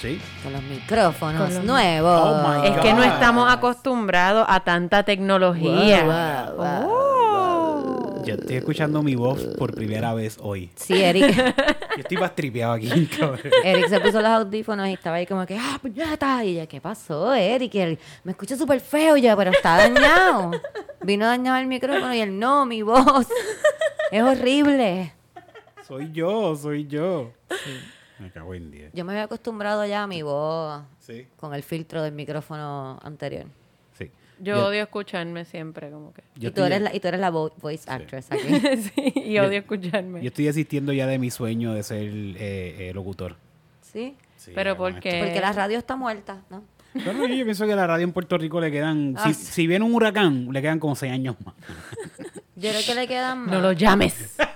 Sí. con los micrófonos Con los- nuevos. Oh Es que no estamos acostumbrados a tanta tecnología. Wow, wow, wow, Oh. Yo estoy escuchando mi voz por primera vez hoy. Sí, Eric, Yo estoy más tripeado aquí, cabrón. Eric se puso los audífonos y estaba ahí como que, ah, puñeta. Y yo, ¿qué pasó, Eric? Él, me escucho súper feo. Y yo, pero está dañado. Vino dañado el micrófono y él, no, mi voz. Es horrible. Soy yo, soy yo. Me cago en 10. Yo me había acostumbrado ya a mi voz Sí. con el filtro del micrófono anterior. Sí. Yo odio escucharme siempre, como que. y, yo tú eres la, y tú eres la vo- voice actress aquí. sí, y odio escucharme. Yo estoy desistiendo ya de mi sueño de ser eh, eh, locutor. ¿Sí? Sí, Pero ya con porque- esto. Porque la radio está muerta, ¿no? Pero yo pienso que a la radio en Puerto Rico le quedan. Ah, si, sí. si viene un huracán, le quedan como seis años más. Yo creo que le quedan más. No lo llames.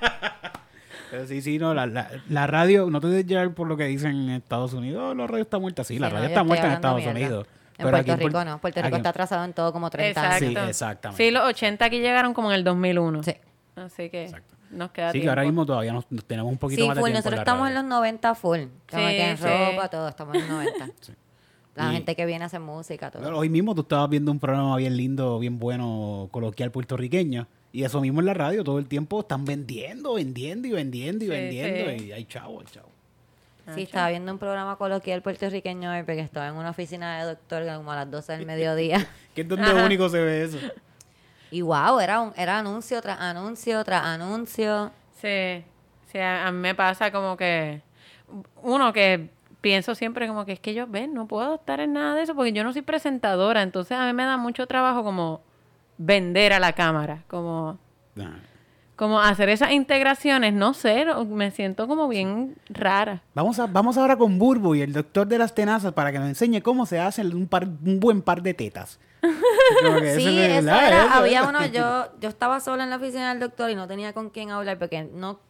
Pero sí, sí, no, la, la, la radio, no te dejes llevar por lo que dicen en Estados Unidos. "Oh, la radio está muerta. Sí, la Sí, radio está muerta en Estados mierda. Unidos. En Pero Puerto aquí Rico no. Puerto Rico aquí está atrasado en todo como 30 Exacto. años. Sí, exactamente. Sí, los 80 aquí llegaron como en el 2001. Sí. Así que Exacto. nos queda Sí, que tiempo. ahora mismo todavía nos, nos tenemos un poquito Sí, más de full. tiempo Nosotros estamos en los 90 full. Como Sí, que en sí. ropa, todo. Estamos en los 90. La Y- gente que viene a hacer música, todo. Pero Hoy mismo tú estabas viendo un programa bien lindo, bien bueno, coloquial puertorriqueño. Y eso mismo en la radio, todo el tiempo están vendiendo, vendiendo y vendiendo y Sí, vendiendo. sí. Y hay chavo, hay chavo. Sí, estaba viendo un programa coloquial puertorriqueño hoy porque estaba en una oficina de doctor como a las 12 del mediodía. Que es donde Ajá. único se ve eso. Y wow, era, un, era anuncio tras anuncio tras anuncio. Sí, sí, a, a mí me pasa como que uno que pienso siempre como que es que yo ven, no puedo estar en nada de eso porque yo no soy presentadora, entonces a mí me da mucho trabajo como vender a la cámara, como Nah. como hacer esas integraciones, no sé, me siento como bien rara. Vamos, a, vamos ahora con Burbu y el doctor de las tenazas para que nos enseñe cómo se hace un, par, un buen par de tetas. Sí, eso era, eso, había eso. uno, yo, yo estaba sola en la oficina del doctor y no tenía con quién hablar porque no,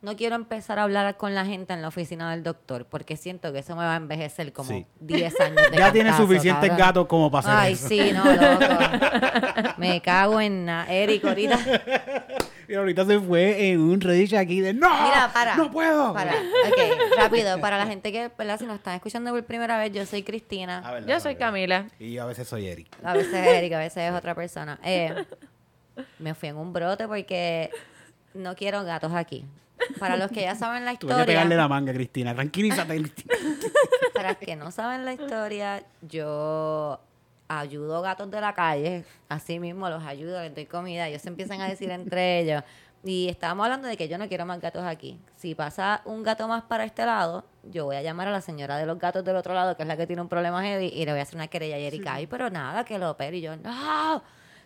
no quiero empezar a hablar con la gente en la oficina del doctor porque siento que eso me va a envejecer como Sí. 10 años de Ya cantazo, suficientes cabrón. gatos como para hacer Ay, eso. sí, no, loco. Me cago en nada. Eric, ahorita. Y ahorita se fue en un Reddit aquí de ¡No! Mira, para. ¡No puedo! Para. Ok, rápido. Para la gente que, ¿verdad? Si nos están escuchando por primera vez, yo soy Cristina. Ah, Yo soy. Camila. Y yo a veces soy Eric. A veces es Eric, a veces es otra persona. Eh, me fui en un brote porque no quiero gatos aquí. Para los que ya saben la Tú vas a pegarle historia, la manga, Cristina. Tranquilízate, Cristina. para los que no saben la historia, yo ayudo gatos de la calle, así mismo los ayudo, les doy comida, ellos se empiezan a decir entre ellos. Y estábamos hablando de que yo no quiero más gatos aquí. Si pasa un gato más para este lado, yo voy a llamar a la señora de los gatos del otro lado, que es la que tiene un problema heavy, y le voy a hacer una querella y Erika, ay, pero nada, que lo opere. Y yo, no.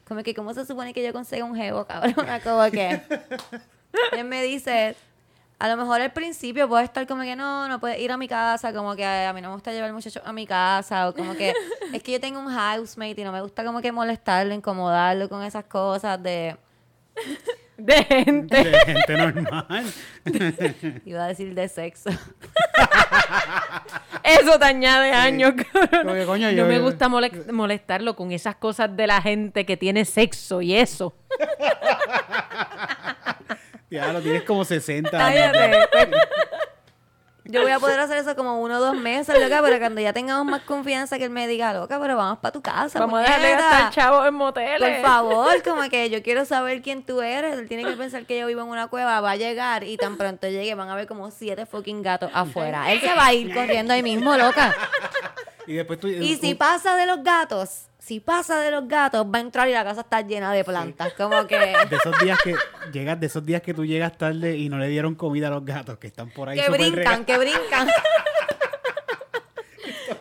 Como que, ¿cómo se supone que yo consiga un jevo, cabrón? Como que... Y él me dice, a lo mejor al principio puede estar como que no, no puedes ir a mi casa, como que a mí no me gusta llevar muchachos a mi casa, o como que es que yo tengo un housemate y no me gusta como que molestarlo, incomodarlo con esas cosas de, De gente. De gente normal. iba a decir de sexo. Eso te añade años, cabrón. Coño, no yo- me gusta mole- molestarlo con esas cosas de la gente que tiene sexo y eso. Ya lo tienes como 60 Cállate. años. Yo voy a poder hacer eso como uno o dos meses, loca, pero cuando ya tengamos más confianza que él me diga, loca, pero vamos para tu casa. Vamos a dejarle puñeta". gastar chavos en moteles. Por favor, como que yo quiero saber quién tú eres. Él tiene que pensar que yo vivo en una cueva, va a llegar y tan pronto llegue van a ver como siete fucking gatos afuera. Él se va a ir corriendo ahí mismo, loca. Y después tú... Y si pasa de los gatos, si pasa de los gatos, va a entrar y la casa está llena de plantas. Como que... De esos días que llegas, de esos días que tú llegas tarde y no le dieron comida a los gatos que están por ahí Que brincan, que brincan.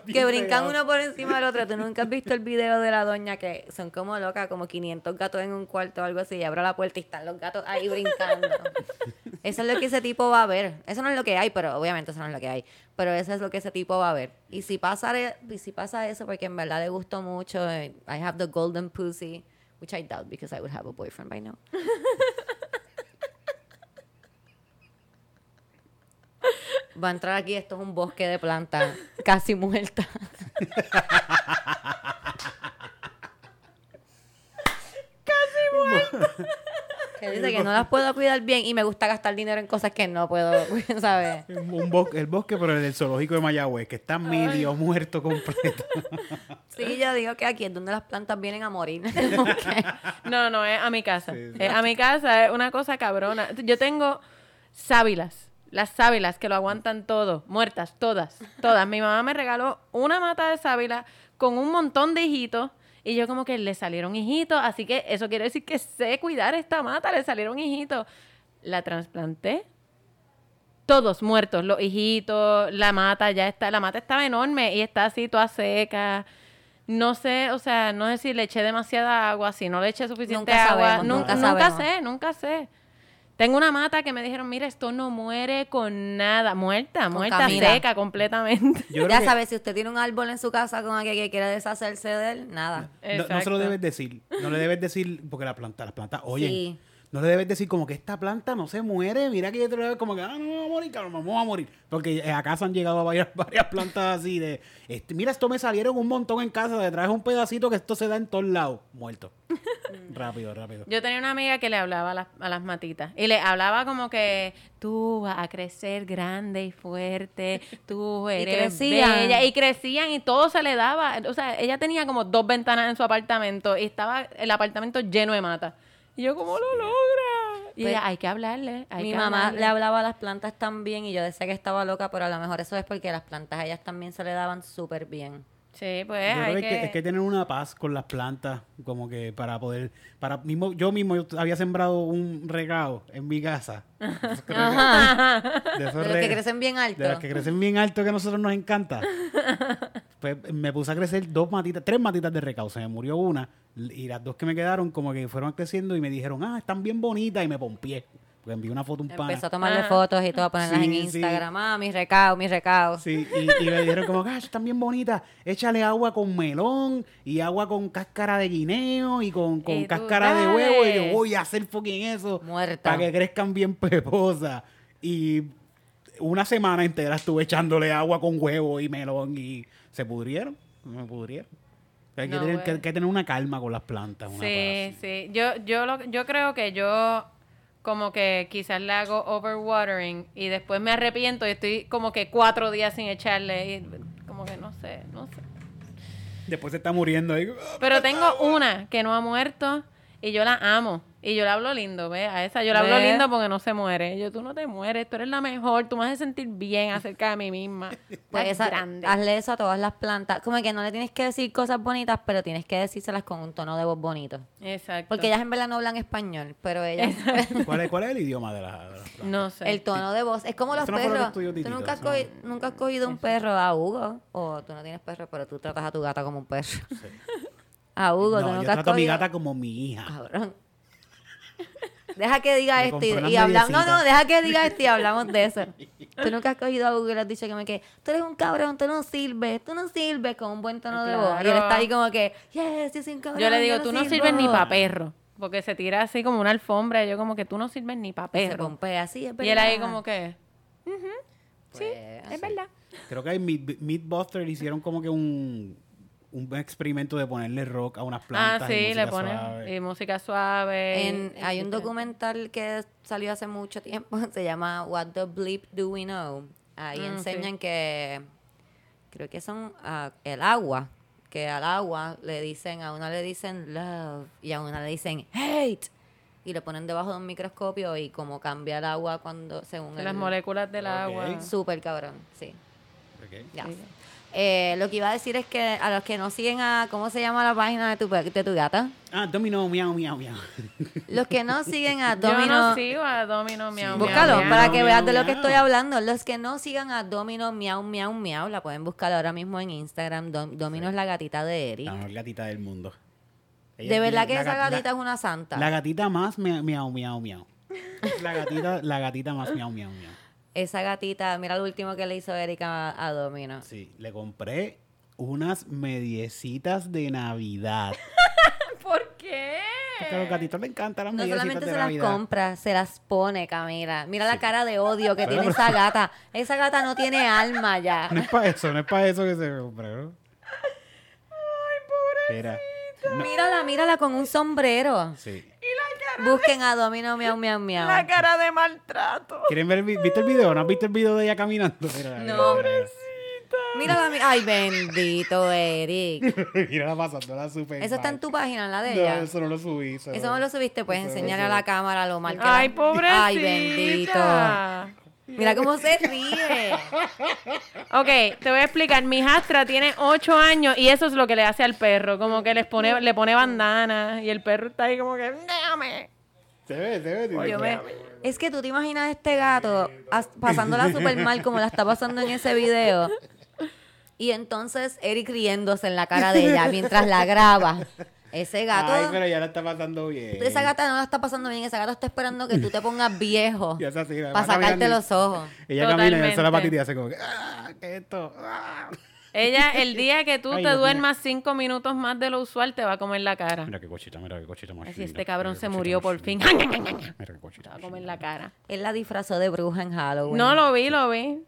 Que brincan uno por encima del otro. Tú nunca has visto el video de la doña que son como locas, como 500 gatos en un cuarto o algo así. Y abre la puerta y están los gatos ahí brincando. Eso es lo que ese tipo va a ver. Eso no es lo que hay, pero obviamente eso no es lo que hay. Pero eso es lo que ese tipo va a ver. Y si pasa, y si pasa eso, porque en verdad le gustó mucho, eh, I have the golden pussy, which I doubt because I would have a boyfriend by now. Va a entrar aquí, esto es un bosque de plantas casi muertas. Que dice que no las puedo cuidar bien y me gusta gastar dinero en cosas que no puedo, ¿sabes? Un bosque, el bosque, pero el del zoológico de Mayagüez, que está medio muerto completo. Sí, yo digo que aquí es donde las plantas vienen a morir. No, no, es a mi casa. Sí, sí. Es a mi casa es una cosa cabrona. Yo tengo sábilas. Las sábilas que lo aguantan todo. Muertas, todas. Todas. Mi mamá me regaló una mata de sábila con un montón de hijitos. Y yo como que le salieron hijitos. Así que eso quiere decir que sé cuidar esta mata. Le salieron hijitos. La trasplanté. Todos muertos. Los hijitos, la mata ya está. La mata estaba enorme y está así toda seca. No sé, o sea, no sé si le eché demasiada agua, si no le eché suficiente Nunca agua. sabemos, nunca nunca, sabemos. sé, nunca sé. Tengo una mata que me dijeron, mira, esto no muere con nada. Muerta, Con muerta, Camila. seca completamente. Ya que sabes, si usted tiene un árbol en su casa con aquel que quiere deshacerse de él, nada. no, no se lo debes decir. No le debes decir, porque la planta, las plantas, oye, Sí. No le debes decir como que esta planta no se muere. Mira que yo te lo veo como que, ah, no, vamos a morir, cabrón, vamos a morir. Porque eh, acá se han llegado varias, varias plantas así de, este, mira, esto me salieron un montón en casa, detrás un pedacito que esto se da en todos lados. Muerto. rápido, rápido. Yo tenía una amiga que le hablaba a las, a las matitas. Y le hablaba como que tú vas a crecer grande y fuerte, tú eres crecían. bella. Y crecían y todo se le daba. O sea, ella tenía como dos ventanas en su apartamento y estaba el apartamento lleno de mata. Y yo, ¿cómo lo logra? Y Pues, ella, hay que hablarle. hay Mi que mamá hablarle". le hablaba a las plantas también y yo decía que estaba loca, pero a lo mejor eso es porque las plantas a ellas también se le daban súper bien. Sí, pues Yo hay creo que, que... hay que- tener una paz con las plantas, como que para poder, para mismo, yo mismo yo había sembrado un regado en mi casa. Esos que rega- de esos De los que crecen bien alto. De los que crecen bien alto que a nosotros nos encanta. Pues me puse a crecer dos matitas, tres matitas de recao. Se me murió una y las dos que me quedaron como que fueron creciendo y me dijeron, ah, están bien bonitas y me pompié. Porque envié una foto a un pana. Empezó a tomarle Ajá. fotos y todo, a ponerlas en sí. Instagram. Ah, mis recaos, mis recaos. Sí, y, y me dijeron como, ah, están bien bonitas. Échale agua con melón y agua con cáscara de guineo y con, con Y tú, cáscara de huevo. Y yo voy a hacer fucking eso. Muerta. Para que crezcan bien peposas. Y una semana entera estuve echándole agua con huevo y melón y se pudrieron. Me pudrieron. Hay que, No, tener, güey. que- que tener una calma con las plantas. Una Sí, sí. Yo, yo, lo, yo creo que yo como que quizás le hago overwatering y después me arrepiento y estoy como que cuatro días sin echarle y como que no sé, no sé. Después se está muriendo ahí. Pero tengo una que no ha muerto y yo la amo. Y yo le hablo lindo, ¿ves? A esa yo le hablo ¿Ves? lindo porque no se muere. Yo, tú no te mueres, tú eres la mejor, tú me haces sentir bien acerca de mí misma. Pues esa- grande. hazle eso a todas las plantas. Como que no le tienes que decir cosas bonitas, pero tienes que decírselas con un tono de voz bonito. Exacto. Porque ellas en verdad no hablan español, pero ellas... ¿Cuál es, ¿Cuál es el idioma de, la- de las plantas? No sé. el tono de voz. Es como los no perros. Tú nunca has, eso no- cogi- nunca has cogido un perro a Hugo. O tú no tienes perro, pero tú tratas a tu gata como un perro. A Hugo, tú No, yo nunca has trato a mi cogido- gata como mi hija. Cabrón. Deja que diga esto y, hablamos. No, no, deja que diga esto y hablamos de eso. Tú nunca has cogido a Hugo y le has dicho que me que tú eres un cabrón, tú no sirves, tú no sirves con un buen tono de voz. Y él está ahí como que, yes, yo soy un cabrón. Yo le digo, tú no sirvo". sirves ni para perro. Porque se tira así como una alfombra. Y yo como que tú no sirves ni para Se perro. pompea así, es Y él ahí verdad. como que, Pues, es verdad. Creo que Meatbuster hicieron como que un, un experimento de ponerle rock a unas plantas. Ah, y sí, música le ponen suave. y música suave. En- y- hay un y- documental que salió hace mucho tiempo, se llama What the Bleep Do We Know. Ahí Mm, enseñan que creo que son ah, el agua, que al agua le dicen, a una le dicen love y a una le dicen hate. Y lo ponen debajo de un microscopio y como cambia el agua cuando según Las el- moléculas del agua. Súper cabrón, sí. Ok. Ya. Sí. Eh, lo que iba a decir es que a los que no siguen a, ¿cómo se llama la página de tu, de tu gata? Ah, Domino, miau, miau, miau. Los que no siguen a Yo Domino... no sigo a Domino Miau. Búscalo miau, para miau. que miau, veas de lo que miau. estoy hablando. Los que no sigan a Domino Miau Miau Miau, la pueden buscar ahora mismo en Instagram. Dom- Domino es la gatita de Eric. La mejor gatita del mundo. Ella de verdad que esa la- gatita es una santa. La gatita más mia- miau, miau, miau. La gatita, la gatita más miau, miau, miau. Esa gatita, mira lo último que le hizo Erika a, a Domino. Sí, le compré unas mediecitas de Navidad. ¿Por qué? Porque a los gatitos les encantan las No mediecitas solamente de se las compra, se las pone, Camila. Mira la cara de odio que tiene esa gata. Esa gata no tiene alma ya. No es para eso, no es para eso que se compró. Ay, pobre. Mira. no, Mírala, mírala con un sombrero. sí. Busquen a Domino Miau Miau Miau. La cara de maltrato. ¿Quieren ver? el vi- ¿Viste el video? ¿No has visto el video de ella caminando? Mira, No. mira, Mírala, mi- ay, bendito Eric. mira. Mírala pasándola súper Eso está en tu página, en la de No, ella. eso no lo subí. Eso no lo subiste, pues Eso no lo enseñarle a la cámara lo mal que la- Ay, pobrecita. Ay, bendito. Mira cómo se ríe. Ok, te voy a explicar. Mi hijastra tiene ocho años y eso es lo que le hace al perro. Como que les pone, le pone bandana y el perro está ahí como que, déjame. Se ve, se ve. Yo me- Es que tú te imaginas a este gato as- pasándola súper mal como la está pasando en ese video. Y entonces Eric riéndose en la cara de ella mientras la graba. Ese gato... Ay, pero ya la está pasando bien. Esa gata no la está pasando bien, esa gata está esperando que tú te pongas viejo Ya es así, va para sacarte caminando. los ojos. Ella camina y alza la patita y hace como que, ah, ¿qué es esto? Ah. Ella, el día que tú Ay, te duermas cinco minutos más de lo usual, te va a comer la cara. Mira qué cochita, mira qué cochita más linda, este cabrón se murió por fin. Mira qué cochita Te va a comer la cara. Él la disfrazó de bruja en Halloween. No lo vi, lo vi.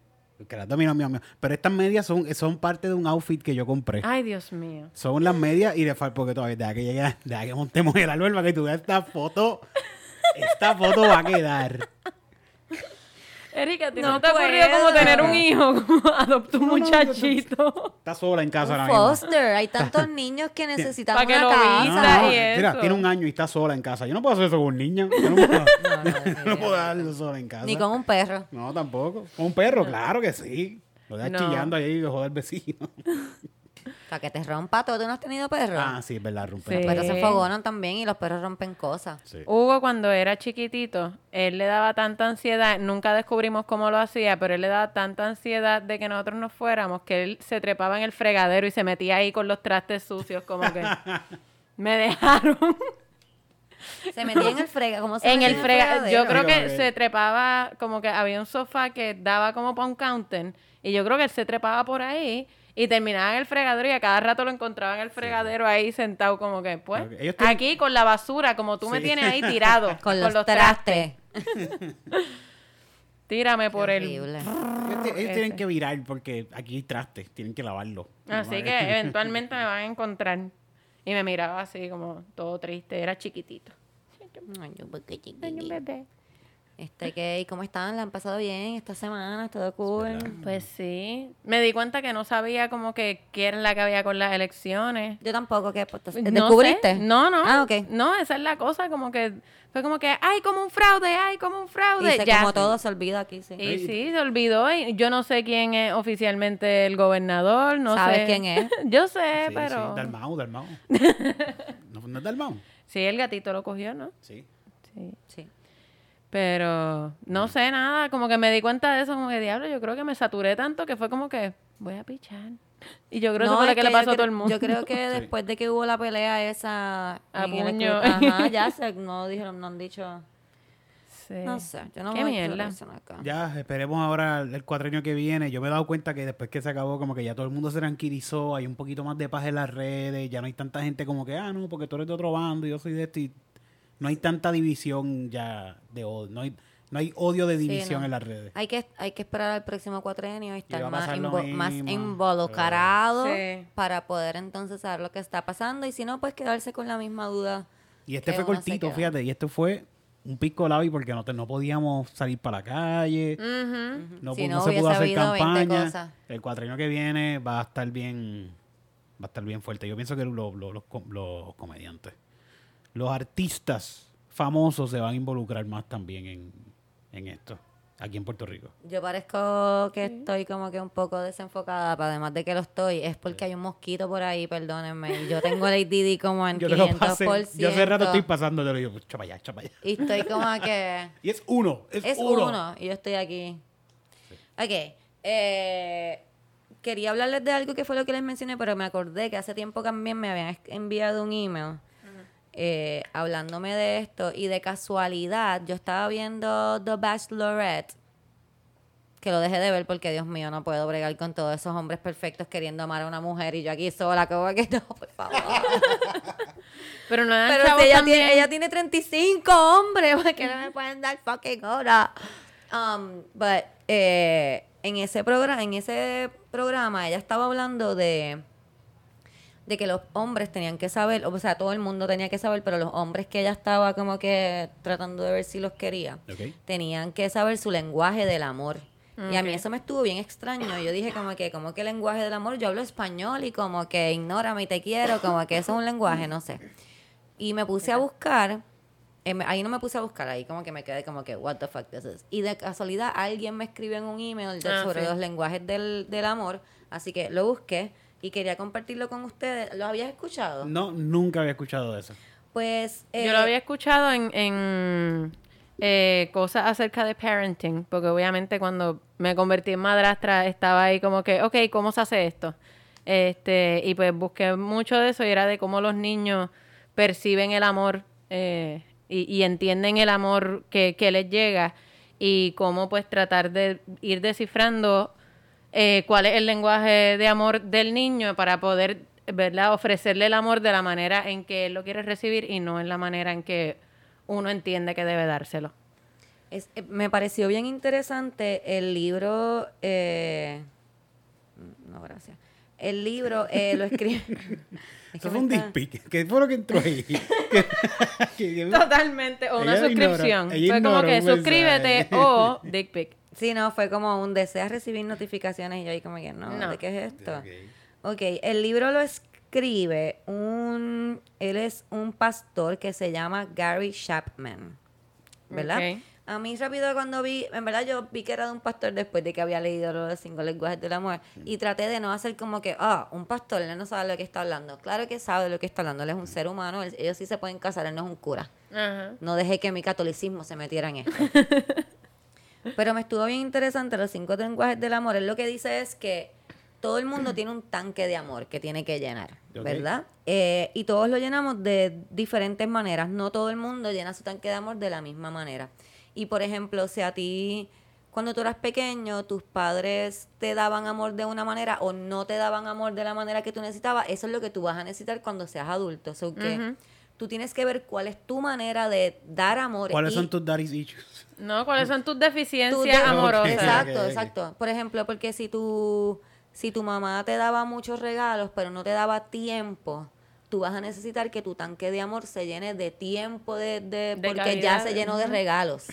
Que las dominó, mío, mío. Pero estas medias son, son parte de un outfit que yo compré. Ay, Dios mío. Son las medias y de falta porque todavía, deja que llegue, deja que montemos el árbol para que tú veas esta foto. Esta foto va a quedar. Erika, ¿a ti No no, te ha ocurrido como tener un hijo? Como adoptar un muchachito. Está sola en casa Un ahora mismo. foster. Hay tantos niños que necesitan que una lo casa. vista No, y mira, tiene un año y está sola en casa. Yo no puedo hacer eso con un niño. Yo no puedo, No, no, no puedo sola en casa. Ni con un perro. No, tampoco. Con un perro, claro que sí. Lo dejas No. chillando ahí y lo joder al vecino. Para que te rompa todo. ¿Tú no has tenido perro? ah, sí, es verdad, rompe. Sí. Los perros se fogonan también y los perros rompen cosas. Sí. Hugo, cuando era chiquitito, él le daba tanta ansiedad, nunca descubrimos cómo lo hacía, pero él le daba tanta ansiedad de que nosotros nos fuéramos que él se trepaba en el fregadero y se metía ahí con los trastes sucios, como que me dejaron Se metía en el frega. ¿Cómo se en metía el fregadero. Yo creo como que- se trepaba, como que había un sofá que daba como para un counter, y yo creo que él se trepaba por ahí y terminaba en el fregadero y a cada rato lo encontraba en el fregadero ahí sentado como que, pues, tienen- aquí con la basura, como tú me tienes ahí tirado. Con los, trastes. Tírame por el... Ellos, ellos tienen que virar porque aquí hay trastes, tienen que lavarlo. Así que eventualmente me van a encontrar. Y me miraba así como todo triste, era chiquitito. Ay, yo, porque Ay, un chiquitito. bebé. Este, que, ¿y cómo están? ¿La han pasado bien esta semana? ¿Todo cool? Pues sí. Me di cuenta que no sabía como que qué era la que había con las elecciones. Yo tampoco, ¿qué? Pues, No ¿Descubriste? sé. No, no. Ah, ok. No, esa es la cosa, como que fue como que, ay, como un fraude, ay, como un fraude. Y se, ya. como todo se olvida aquí, sí. Y sí, se olvidó. Y yo no sé quién es oficialmente el gobernador, no ¿Sabes sé. quién es? yo sé, Sí, pero... sí, Dalmau, Dalmau. ¿No, ¿No es Dalmau? Sí, el gatito lo cogió, ¿no? Sí. Sí. Sí. Pero no sé nada, como que me di cuenta de eso, como que diablo, yo creo que me saturé tanto que fue como que voy a pichar. Y yo creo que eso fue es lo que, le pasó a todo el mundo. Yo creo que después de que hubo la pelea esa... A el puño. club- Ajá, ya se, no dijeron, no han dicho... Sí. No sé, yo no Qué voy a mierda. acá. Ya, esperemos ahora el cuatrenio que viene. Yo me he dado cuenta que después que se acabó, como que ya todo el mundo se tranquilizó, hay un poquito más de paz en las redes, ya no hay tanta gente como que, ah, no, porque tú eres de otro bando y yo soy de este. y No hay tanta división ya de odio, no hay, no hay odio de Sí, división no. en las redes. Hay que, hay que esperar al próximo cuatrenio y estar más, invo- más mismo. involucrado Sí. para poder entonces saber lo que está pasando y si no, pues quedarse con la misma duda. Y este fue cortito, fíjate, y este fue un pico labi porque no, te- no podíamos salir para la calle, no, Si pu- no, no se pudo hacer habido 20 campaña. El cuatrenio que viene va a estar bien, va a estar bien fuerte. Yo pienso que lo- lo- los, com- los comediantes, los artistas famosos se van a involucrar más también en, en esto, aquí en Puerto Rico. Yo parezco que estoy como que un poco desenfocada, pero además de que lo estoy, es porque hay un mosquito por ahí, perdónenme. y Yo tengo el ADD como en Yo te lo 500%. pasé, yo hace rato estoy pasando, te lo digo, chapa allá, chapa allá. Y estoy como que... Y es uno, es, Es uno. uno. y yo estoy aquí. Ok. eh, quería hablarles de algo que fue lo que les mencioné, pero me acordé que hace tiempo también me habían enviado un email eh, hablándome de esto y de casualidad yo estaba viendo The Bachelorette que lo dejé de ver porque Dios mío no puedo bregar con todos esos hombres perfectos queriendo amar a una mujer y yo aquí sola como que no por favor Pero no pero si ella también. tiene, ella tiene 35 hombres, ¿por qué no me pueden dar fucking hora? Um, but, eh, en ese programa, en ese programa, ella estaba hablando de de que los hombres tenían que saber, o sea, todo el mundo tenía que saber, pero los hombres que ella estaba como que tratando de ver si los quería, Ok. tenían que saber su lenguaje del amor. Y a mí eso me estuvo bien extraño. Yo dije como que, como que el lenguaje del amor, yo hablo español y como que ignórame y te quiero, como que eso es un lenguaje, no sé. Y me puse a buscar, eh, me- ahí no me puse a buscar, ahí como que me quedé como que, what the fuck this is. Y de casualidad alguien me escribió en un email de- Ah, sobre sí. los lenguajes del, del amor, así que lo busqué y quería compartirlo con ustedes. ¿Lo habías escuchado? No, nunca había escuchado de eso. Pues... eh, Yo lo había escuchado en, en eh, cosas acerca de parenting, porque obviamente cuando me convertí en madrastra estaba ahí como que, ok, ¿cómo se hace esto? Este, y pues busqué mucho de eso y era de cómo los niños perciben el amor eh, y, y entienden el amor que, que les llega y cómo pues tratar de ir descifrando eh, cuál es el lenguaje de amor del niño para poder ¿verdad? ofrecerle el amor de la manera en que él lo quiere recibir y no en la manera en que uno entiende que debe dárselo. Es- eh, me pareció bien interesante el libro. eh, no, gracias. El libro eh, lo escribe. Es que Eso fue un está- dick pic. ¿Qué fue lo que entró ahí? Totalmente, o una suscripción. Fue como que suscríbete o dick pic. Sí, no, fue como un deseas recibir notificaciones y yo ahí como que no, No. ¿de qué es esto? Ok. Ok, el libro lo escribe un, él es un pastor que se llama Gary Chapman, ¿verdad? Ok. A mí rápido cuando vi, en verdad yo vi que era de un pastor después de que había leído los cinco lenguajes del amor y traté de no hacer como que, ah, un pastor, él no sabe lo que está hablando. Claro que sabe lo que está hablando, él es un ser humano, él- ellos sí se pueden casar, él no es un cura. No dejé que mi catolicismo se metiera en esto. Pero me estuvo bien interesante los cinco lenguajes del amor. Él lo que dice es que todo el mundo tiene un tanque de amor que tiene que llenar. ¿verdad? Eh, y todos lo llenamos de diferentes maneras. No todo el mundo llena su tanque de amor de la misma manera. Y por ejemplo, si a ti, cuando tú eras pequeño, tus padres te daban amor de una manera o no te daban amor de la manera que tú necesitabas, eso es lo que tú vas a necesitar cuando seas adulto. Que Ujú. Tú tienes que ver cuál es tu manera de dar amor. ¿Cuáles y son tus daddy's issues? No, ¿cuáles son tus tu deficiencias de- amorosas? Exacto, exacto. Por ejemplo, porque si tu, si tu mamá te daba muchos regalos, pero no te daba tiempo, tú vas a necesitar que tu tanque de amor se llene de tiempo, de, de- De porque ya se llenó de regalos.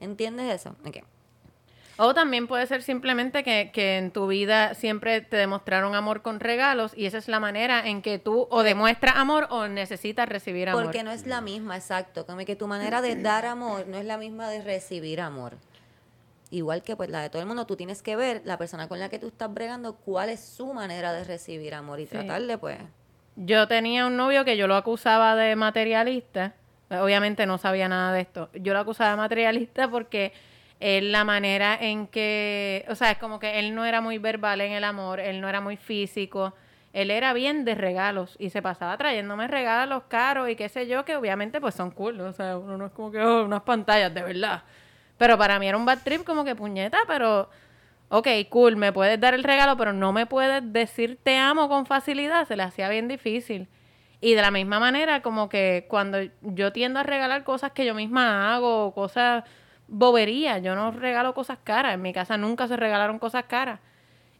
¿Entiendes eso? Ok. O también puede ser simplemente que, que en tu vida siempre te demostraron amor con regalos y esa es la manera en que tú o demuestras amor o necesitas recibir amor. Porque no es la misma, exacto. Como que tu manera de dar amor no es la misma de recibir amor. Igual que pues la de todo el mundo, tú tienes que ver la persona con la que tú estás bregando cuál es su manera de recibir amor y Sí. tratarle pues Yo tenía un novio que yo lo acusaba de materialista. Obviamente no sabía nada de esto. Yo lo acusaba de materialista porque él la manera en que, o sea, es como que él no era muy verbal en el amor, él no era muy físico. Él era bien de regalos y se pasaba trayéndome regalos caros y qué sé yo, que obviamente pues son cool, o sea, uno no es como que oh, unas pantallas de verdad. Pero para mí era un bad trip como que puñeta, pero ok, cool, me puedes dar el regalo, pero no me puedes decir te amo con facilidad, se le hacía bien difícil. Y de la misma manera, como que cuando yo tiendo a regalar cosas que yo misma hago, cosas boberías, yo no regalo cosas caras, en mi casa nunca se regalaron cosas caras.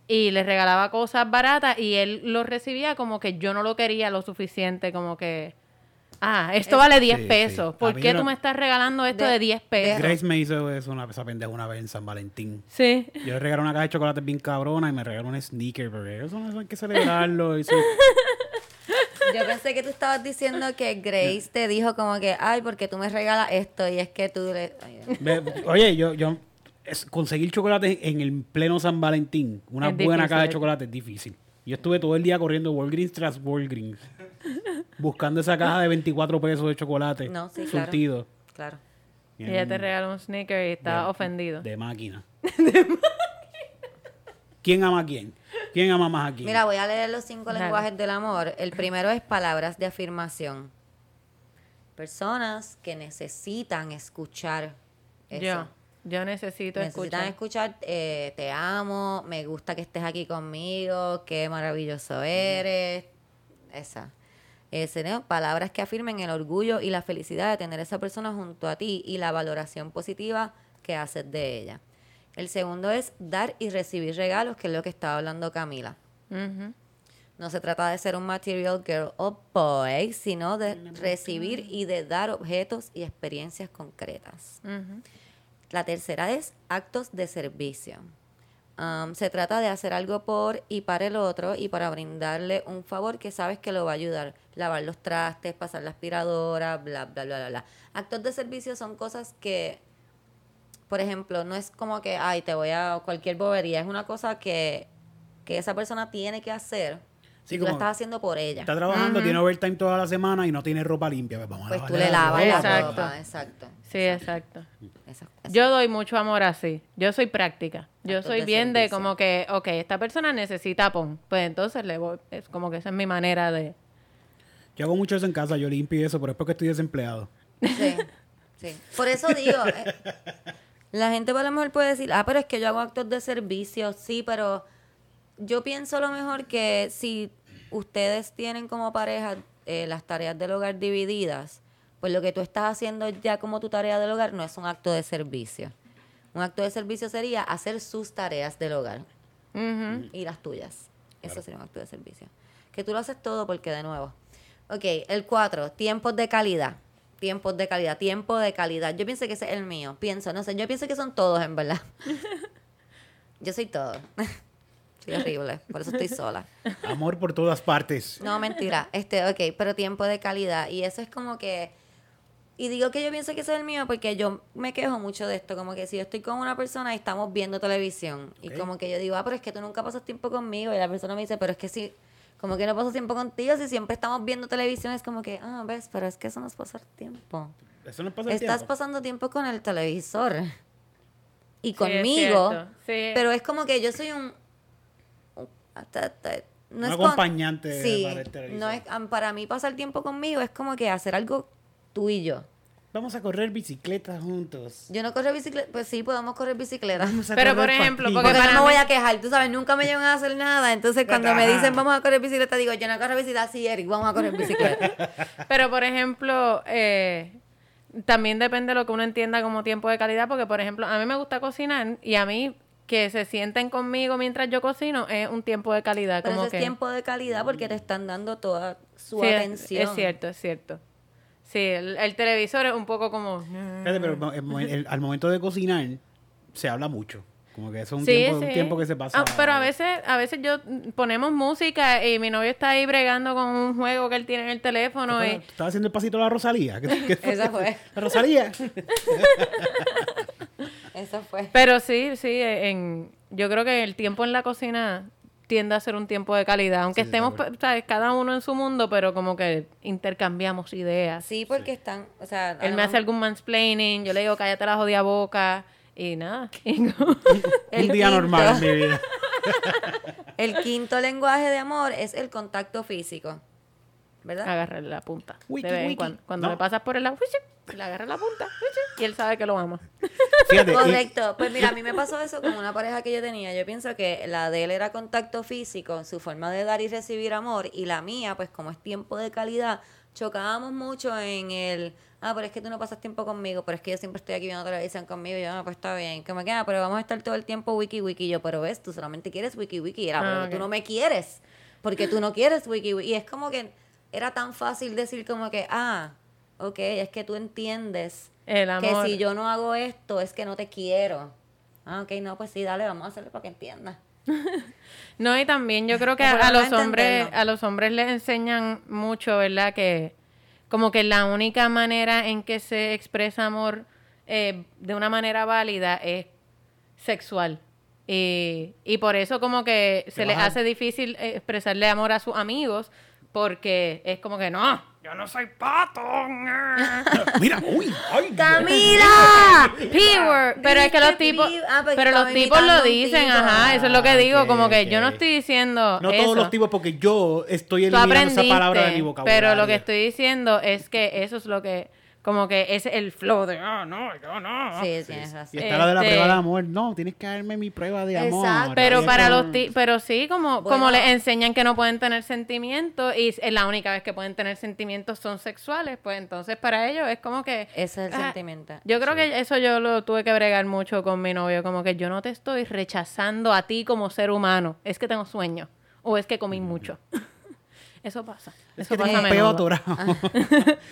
Y le regalaba cosas baratas y él lo recibía como que yo no lo quería lo suficiente, como que, ah, esto Es- vale 10 Sí, sí. pesos, ¿por qué no- tú me estás regalando esto De- de 10 pesos? Grace me hizo eso, una, esa pendeja una vez en San Valentín. Sí. Yo le regalé una caja de chocolates bien cabrona y me regaló un sneaker, porque eso no hay que celebrarlo. y eso- Yo pensé que tú estabas diciendo que Grace te dijo como que, ay, porque tú me regalas esto y es que tú le... ay, Oye, yo, yo conseguir chocolate en el pleno San Valentín, una Es buena difícil, caja de chocolate es difícil. Yo estuve todo el día corriendo Walgreens tras Walgreens, buscando esa caja de 24 pesos de chocolate No, sí, claro. surtido. Claro. Y ella te regaló un sneaker y estaba de- ofendido. De máquina. ¿Quién ama a quién? ¿Quién ama más a quién? Mira, voy a leer los cinco Dale. lenguajes del amor. El primero es palabras de afirmación. Personas que necesitan escuchar eso. Yo, yo necesito Necesitan escuchar. escuchar, eh, te amo, me gusta que estés aquí conmigo, qué maravilloso eres. Esa. Ese, ¿no? Palabras que afirmen el orgullo y la felicidad de tener a esa persona junto a ti y la valoración positiva que haces de ella. El segundo es dar y recibir regalos, que es lo que estaba hablando Camila. No se trata de ser un material girl o boy, sino de recibir y de dar objetos y experiencias concretas. La tercera es actos de servicio. Um, se trata de hacer algo por y para el otro y para brindarle un favor que sabes que lo va a ayudar. Lavar los trastes, pasar la aspiradora, bla, bla, bla, bla, bla. Actos de servicio son cosas que, por ejemplo, no es como que, ay, te voy a cualquier bobería. Es una cosa que, que esa persona tiene que hacer Sí, y tú la estás haciendo por ella. Está trabajando, tiene overtime toda la semana y no tiene ropa limpia. Pues, vamos a Pues tú le la lavas la. Exacto. ropa. Exacto. Sí, exacto. Yo doy mucho amor así. Yo soy práctica. Yo Actos soy de bien de como que, ok, esta persona necesita pon. Pues entonces le voy. Es como que esa es mi manera de. Yo hago mucho eso en casa, yo limpio y eso, pero es porque estoy desempleado. Sí, sí. Por eso digo, eh, la gente a lo mejor puede decir, ah, pero es que yo hago actos de servicio, sí, pero yo pienso a lo mejor que si ustedes tienen como pareja eh, las tareas del hogar divididas, pues lo que tú estás haciendo ya como tu tarea del hogar no es un acto de servicio. Un acto de servicio sería hacer sus tareas del hogar y las tuyas. Eso sería un acto de servicio. Que tú lo haces todo porque de nuevo. Ok, el 4, tiempos de calidad. Tiempos de calidad, tiempo de calidad. Yo pienso que ese es el mío. Pienso, no sé, yo pienso que son todos en verdad. yo soy todo. soy horrible, por eso estoy sola. Amor por todas partes. No, mentira. Este, ok, pero tiempo de calidad. Y eso es como que. Y digo que yo pienso que ese es el mío porque yo me quejo mucho de esto. Como que si yo estoy con una persona y estamos viendo televisión. Y como que yo digo, ah, pero es que tú nunca pasas tiempo conmigo. Y la persona me dice, pero es que si. Como que no paso tiempo contigo. Si siempre estamos viendo televisión, es como que, ah, ves, pero es que eso no es pasar tiempo. Eso no pasa el Estás tiempo. pasando tiempo con el televisor. Y es conmigo. Sí. Pero es como que yo soy un. un- no Un es con- acompañante sí, para el televisor. no es, para mí pasar tiempo conmigo es como que hacer algo tú y yo. Vamos a correr bicicleta juntos. Yo no corro bicicleta, pues sí, podemos correr bicicleta. Vamos a Pero, correr por ejemplo, porque Porque no me voy a quejar, tú sabes, nunca me llevan a hacer nada. Entonces, cuando me dicen vamos a correr bicicleta, digo, yo no corro bicicleta, sí, Eric, vamos a correr bicicleta. Pero, por ejemplo, eh, también depende de lo que uno entienda como tiempo de calidad, porque, por ejemplo, a mí me gusta cocinar y a mí que se sienten conmigo mientras yo cocino es un tiempo de calidad. Pero como eso que, es tiempo de calidad porque te están dando toda su Sí, es- atención. Es, cierto, es cierto. Sí, el, el televisor es un poco como... Fíjate, pero el- el- al momento de cocinar se habla mucho. Como que eso es un, Sí, tiempo, un sí. tiempo que se pasa. Ah, pero a veces, a veces yo mm, ponemos música y mi novio está ahí bregando con un juego que él tiene en el teléfono y... Estaba haciendo el pasito a la Rosalía. ¿Qué- qué fue? Esa fue. La Rosalía. Eso fue. Pero sí, sí, en, yo creo que el tiempo en la cocina tiende a ser un tiempo de calidad, aunque Sí, estemos cada uno en su mundo, pero como que intercambiamos ideas. Sí, porque están, o sea... Él me hace algún mansplaining, yo le digo cállate la jodida boca y nada. Y El un día quinto. normal en mi vida. El quinto lenguaje de amor es el contacto físico. ¿Verdad? agarrarle la punta. Wiki, de vez en wiki. cuando. Cuando No. le pasas por el lado. Le agarra la punta y él sabe que lo ama. Fíjate, y- Correcto. Pues mira, a mí me pasó eso con una pareja que yo tenía. Yo pienso que la de él era contacto físico, su forma de dar y recibir amor, y la mía, pues como es tiempo de calidad, chocábamos mucho en el, ah, pero es que tú no pasas tiempo conmigo, pero es que yo siempre estoy aquí viendo televisión conmigo, y yo, ah, pues está bien, que me queda, pero vamos a estar todo el tiempo wiki wiki, Y yo, pero ves, tú solamente quieres wiki wiki, Y era, Ah, pero ok. tú no me quieres, porque tú no quieres wiki wiki, y es como que era tan fácil decir como que, ah, ok, es que tú entiendes El que si yo no hago esto es que no te quiero. Ah, ok, no, pues sí, dale, vamos a hacerlo para que entiendas. No, y también yo creo que a, lo los hombres, a los hombres les enseñan mucho, ¿verdad? Que como que la única manera en que se expresa amor eh, de una manera válida es sexual. Y, y por eso como que se les hace difícil eh, expresarle amor a sus amigos porque es como que no, yo no soy pato. Mira, uy, ay. ¡Camila! P-word. Pero es que los ¿Viste, tipos, ah, porque pero los tipos lo dicen, tipo. ajá, eso es lo que Ah, digo, como que yo no estoy diciendo No eso. todos los tipos, porque yo estoy eliminando esa palabra de mi vocabulario. pero lo que estoy diciendo es que eso es lo que, como que es el flow de, ah, no, yo no. Sí, tienes Y razón. está la de la Este- prueba de amor. No, tienes que darme mi prueba de amor. Exacto. Pero Ahí para los ti- pero sí, como, Bueno. como les enseñan que no pueden tener sentimientos y es la única vez que pueden tener sentimientos son sexuales, pues entonces para ellos es como que... Ese es el ah, sentimiento. Yo creo que eso yo lo tuve que bregar mucho con mi novio, como que yo no te estoy rechazando a ti como ser humano, es que tengo sueño o es que comí mucho. Eso pasa. Es Eso que pasa tengo un atorado.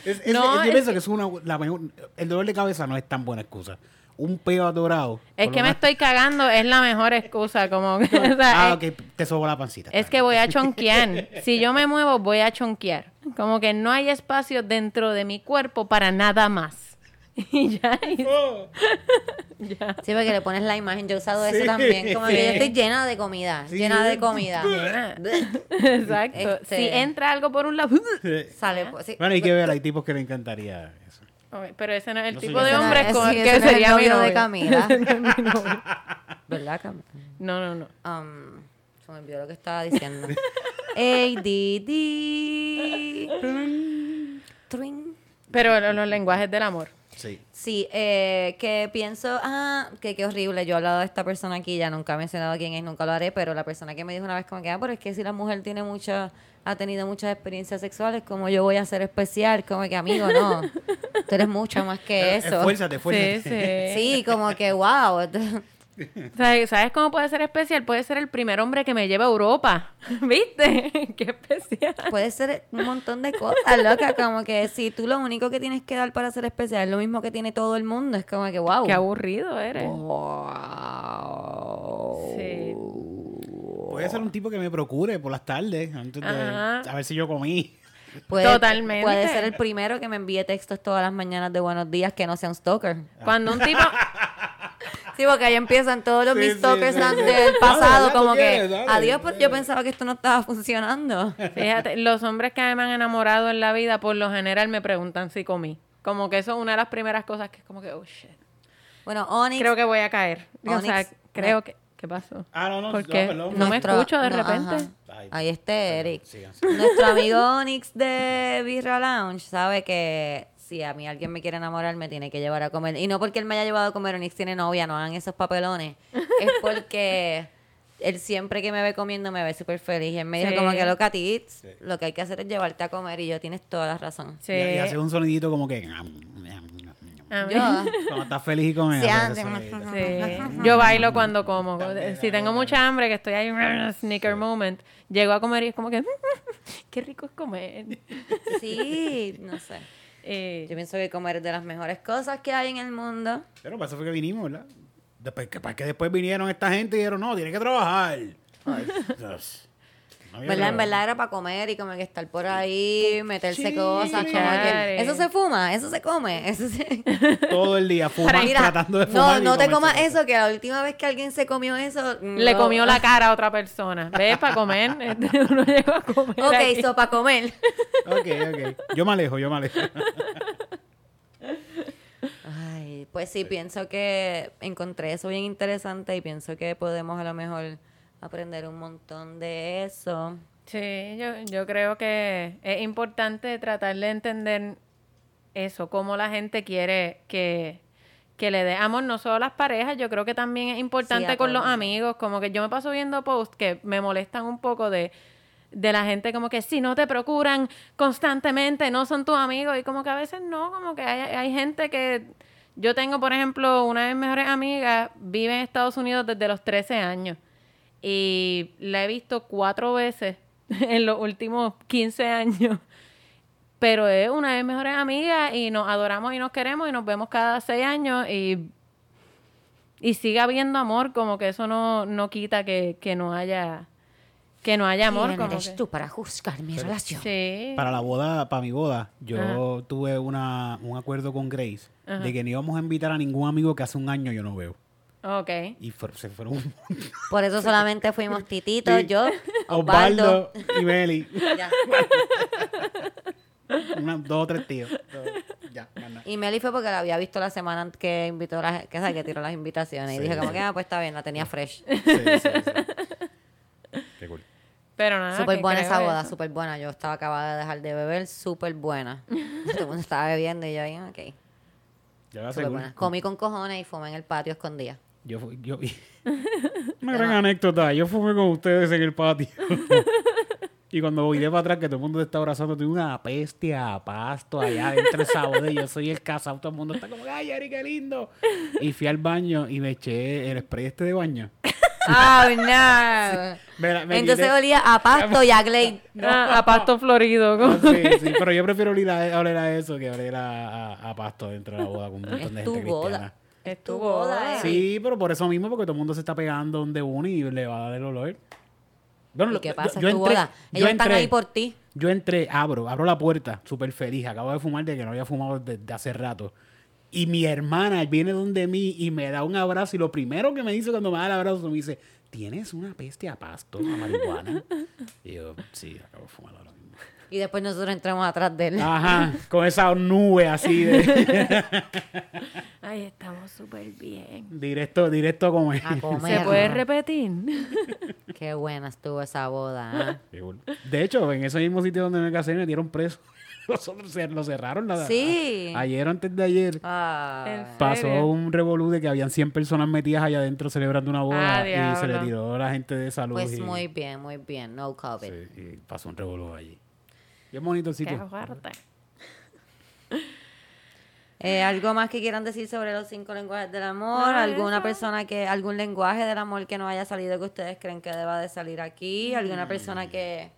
Es- es- No, yo es pienso que- que es una, la mejor- el dolor de cabeza no es tan buena excusa. Un peo atorado. Es que me estoy cagando, es la mejor excusa. Como que, o sea, Ah, es, ok, te sobo la pancita. es que voy a chonquear. Si yo me muevo, voy a chonquear. Como que no hay espacio dentro de mi cuerpo para nada más. Y ya, y- ya. Sí, porque le pones la imagen. Yo he usado Sí. eso también. Como que yo estoy llena de comida. Sí. Llena de comida. Exacto. Este- Si entra algo por un lado. Sale, pues, sí. Bueno, hay que ver, hay tipos que le encantaría eso. Pero ese no es el No, tipo de no hombre con- sí, que ese no sería mi novio de. Camila. ¿Verdad, Camila? No, no, no. Um, se me olvidó lo que estaba diciendo. ADD. Tring. Pero lo- los lenguajes del amor. Sí. Sí, eh, que pienso, ah, que qué horrible. Yo he hablado de esta persona aquí, ya nunca he mencionado quién es, nunca lo haré, pero la persona que me dijo una vez como que, ah, pero es que si la mujer tiene mucha, ha tenido muchas experiencias sexuales, como yo voy a ser especial? Como que, amigo, no. Tú eres mucho más que eso. Esfuérzate, Sí, esfuérzate. sí. Sí, como que, wow. ¿Sabes, ¿Sabes cómo puede ser especial? Puede ser el primer hombre que me lleva a Europa. ¿Viste? Qué especial. Puede ser un montón de cosas, loca. Como que si tú lo único que tienes que dar para ser especial es lo mismo que tiene todo el mundo, es como que, wow. Qué aburrido eres. Wow. Sí. Puede ser un tipo que me procure por las tardes, antes de a ver si yo comí. Puede, Totalmente. Puede ser el primero que me envíe textos todas las mañanas de buenos días que no sea un stalker. Cuando un tipo... Sí, porque ahí empiezan todos los Sí, mis sí, stalkers sí, sí. del pasado, como que, quieres, dale, adiós, pues yo pensaba que esto no estaba funcionando. Fíjate, los hombres que me han enamorado en la vida, por lo general me preguntan si comí. Como que eso es una de las primeras cosas que es como que, oh, shit. Bueno, Onyx, Creo que voy a caer. O sea, creo que... ¿Qué pasó? Ah, no, no, ¿Por no, qué? No me escucho de no, repente. ajá. Ay, Ahí esté Eric. Nuestro amigo Onyx de Birra Lounge sabe que si a mí alguien me quiere enamorar, me tiene que llevar a comer. Y no porque él me haya llevado a comer, Onyx tiene novia, no hagan esos papelones. es porque él siempre que me ve comiendo me ve súper feliz. Y él me Sí. como que loca, Tits, Sí. lo que hay que hacer es llevarte a comer. Y yo, tienes toda la razón. Sí. Y, y hace un sonidito como que... A mí- Yo, Cuando estás feliz y comes. Sí. Yo bailo cuando como. Si tengo mucha hambre, que estoy ahí, sneaker moment, llego a comer y es como que, qué rico es comer. sí, no sé. Eh, Yo pienso que comer es de las mejores cosas que hay en el mundo. Pero para eso fue que vinimos, ¿verdad? Después, que, para que después vinieron esta gente y dijeron, no, tiene que trabajar. Ay, Dios. No ¿Verdad? En verdad era para comer y como que estar por ahí, meterse cosas. Como que, eso se fuma, eso se come. Eso se... Todo el día fumando, Mira, tratando de no, fumar. y no te comas eso, que la última vez que alguien se comió eso... Le no. comió la cara a otra persona. ¿Ves? Para comer. Este, Uno llegó a comer. Ok, aquí. so para comer. Ok, ok. Yo me alejo, yo me alejo. Ay, pues sí, pienso que encontré eso bien interesante y pienso que podemos a lo mejor aprender un montón de eso. Sí, yo, yo creo que es importante tratar de entender eso, cómo la gente quiere que, que le dé amor, no solo a las parejas, yo creo que también es importante Sí, con los amigos, como que yo me paso viendo posts que me molestan un poco de, de la gente como que si no te procuran constantemente, no son tus amigos, y como que a veces no, como que hay, hay gente que... Yo tengo, por ejemplo, una de mis mejores amigas, vive en Estados Unidos desde los 13 años y la he visto cuatro veces en los últimos 15 años. Pero es una de mis mejores amigas y nos adoramos y nos queremos y nos vemos cada seis años y, y sigue habiendo amor, como que eso no, no quita que, que no haya que no haya amor. ¿Quién Como eres que- tú para juzgar mi relación? Sí. Para la boda, para mi boda, yo tuve una, un acuerdo con Grace Ajá. de que no íbamos a invitar a ningún amigo que hace un año yo no veo. Ok. Y fue- se fueron un Por eso solamente fuimos Titito, Sí. yo, Osvaldo. Osvaldo y Meli. Ya. Una- dos o tres tíos. Dos- ya, nada. Y Meli fue porque la había visto la semana que invitó las, que, que tiró las invitaciones. Sí. Y dije como que, ah, pues está bien, la tenía fresh. Sí, sí, sí. Qué cool. Pero nada. Súper buena esa boda, súper buena. Yo estaba acabada de dejar de beber, súper buena. Todo el mundo estaba bebiendo y yo ahí, ok. Yo la Súper aseguro. buena. Comí con cojones y fumé en el patio escondida. Yo, fu- yo, una gran anécdota. Yo fumé con ustedes en el patio. y cuando viré para atrás, que todo el mundo te está abrazando, tuve una peste a pasto allá dentro de esa boda. y Yo soy el casado. Todo el mundo está como, ¡ay, Ari, qué lindo! Y fui al baño y me eché el spray este de baño. Oh, no. Me- me Entonces quité- olía a pasto y a Glade. Ah, a pasto florido. Como- sí, sí, pero yo prefiero oler a, oler a eso que oler a, a- a pasto dentro de la boda con un montón de Es tu gente boda. Es Tu boda, boda. eh. Sí, pero por eso mismo, porque todo el mundo se está pegando donde uno y le va a dar el olor. Bueno, ¿Y lo- qué pasa yo en tu entré- boda? yo Ellos están ahí por ti. Yo entré, abro, abro la puerta, súper feliz. Acabo de fumar de que no había fumado desde hace rato. Y mi hermana viene donde mí y me da un abrazo. Y lo primero que me dice cuando me da el abrazo me dice: ¿Tienes una peste a pasto, a marihuana? y yo, sí, acabo de fumar mismo. Y después nosotros entramos atrás de él. Ajá, con esa nube así de Ay, estamos súper bien. directo, directo. A comer. ¿Se puede repetir? Qué buena estuvo esa boda. ¿ah? De hecho, en ese mismo sitio donde me casé me dieron preso. Nosotros cer- lo cerraron. La, Sí. Ayer o antes de ayer. Ah. Pasó serio? un revolú de que habían 100 personas metidas allá adentro celebrando una boda Ah, y se le tiró la gente de salud. Pues y, muy bien, muy bien. No COVID. sí, y pasó un revolú allí. Bien bonito el Qué sitio. fuerte. Eh, ¿Algo más que quieran decir sobre los cinco lenguajes del amor? ¿Alguna persona que, algún lenguaje del amor que no haya salido que ustedes creen que deba de salir aquí? ¿Alguna persona que...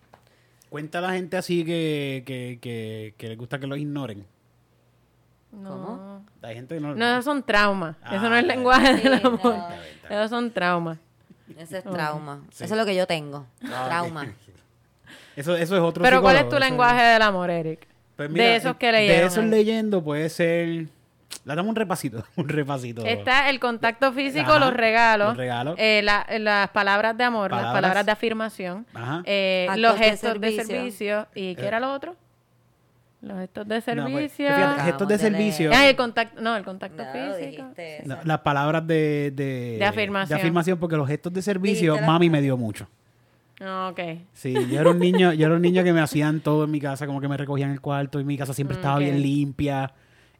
Cuenta a la gente así que, que, que, que les gusta que los ignoren. No. ¿Cómo? Hay gente que no. No, esos son traumas. Eso no Ah, es lenguaje Sí, del amor. no. Esos son traumas. Ese es trauma. Sí. Eso es lo que yo tengo. Ah, ok. Trauma. Eso, eso es otro Pero ¿cuál es tu lenguaje del amor, Eric? Pues mira, de esos que De leyeron. esos ahí. leyendo puede ser. Le damos un repasito. Un repasito. Está el contacto físico, Ajá, los regalos, los regalos. eh, la- las palabras de amor, las Palabras. de afirmación, Ajá. eh, los de gestos de servicio. servicio. ¿Y qué Eh. era lo otro? Los gestos de No, pues, servicio. fíjate, Acabamos gestos de de servicio. Ah, el contacto, no, el contacto No, físico. dijiste. No, las palabras de, de, De afirmación. de afirmación, porque los gestos de servicio, la- mami me dio mucho. Ah, Ok. Sí, yo era un niño, yo era un niño que me hacían todo en mi casa, como que me recogían el cuarto y mi casa siempre estaba Ok. bien limpia.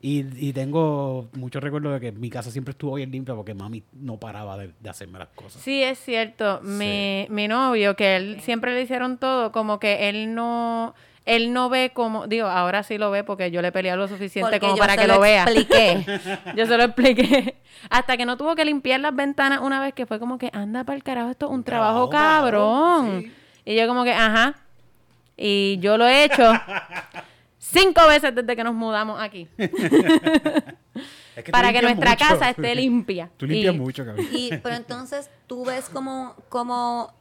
Y, y tengo muchos recuerdos de que mi casa siempre estuvo bien limpia porque mami no paraba de, de hacerme las cosas. Sí, es cierto. Mi, mi novio, que él siempre le hicieron todo, como que él no, él no ve como, digo, ahora sí lo ve porque yo le peleé lo suficiente Porque como para que lo, vea. expliqué. Yo se lo expliqué. Hasta que no tuvo que limpiar las ventanas una vez que fue como que, anda para el carajo, esto es un, trabajo, trabajo, cabrón. cabrón, sí. Y yo como que, ajá. Y yo lo he hecho cinco veces desde que nos mudamos aquí. Es para que nuestra mucho. casa esté limpia. Tú limpias Y- mucho, cabrón. Y, pero entonces tú ves como, como,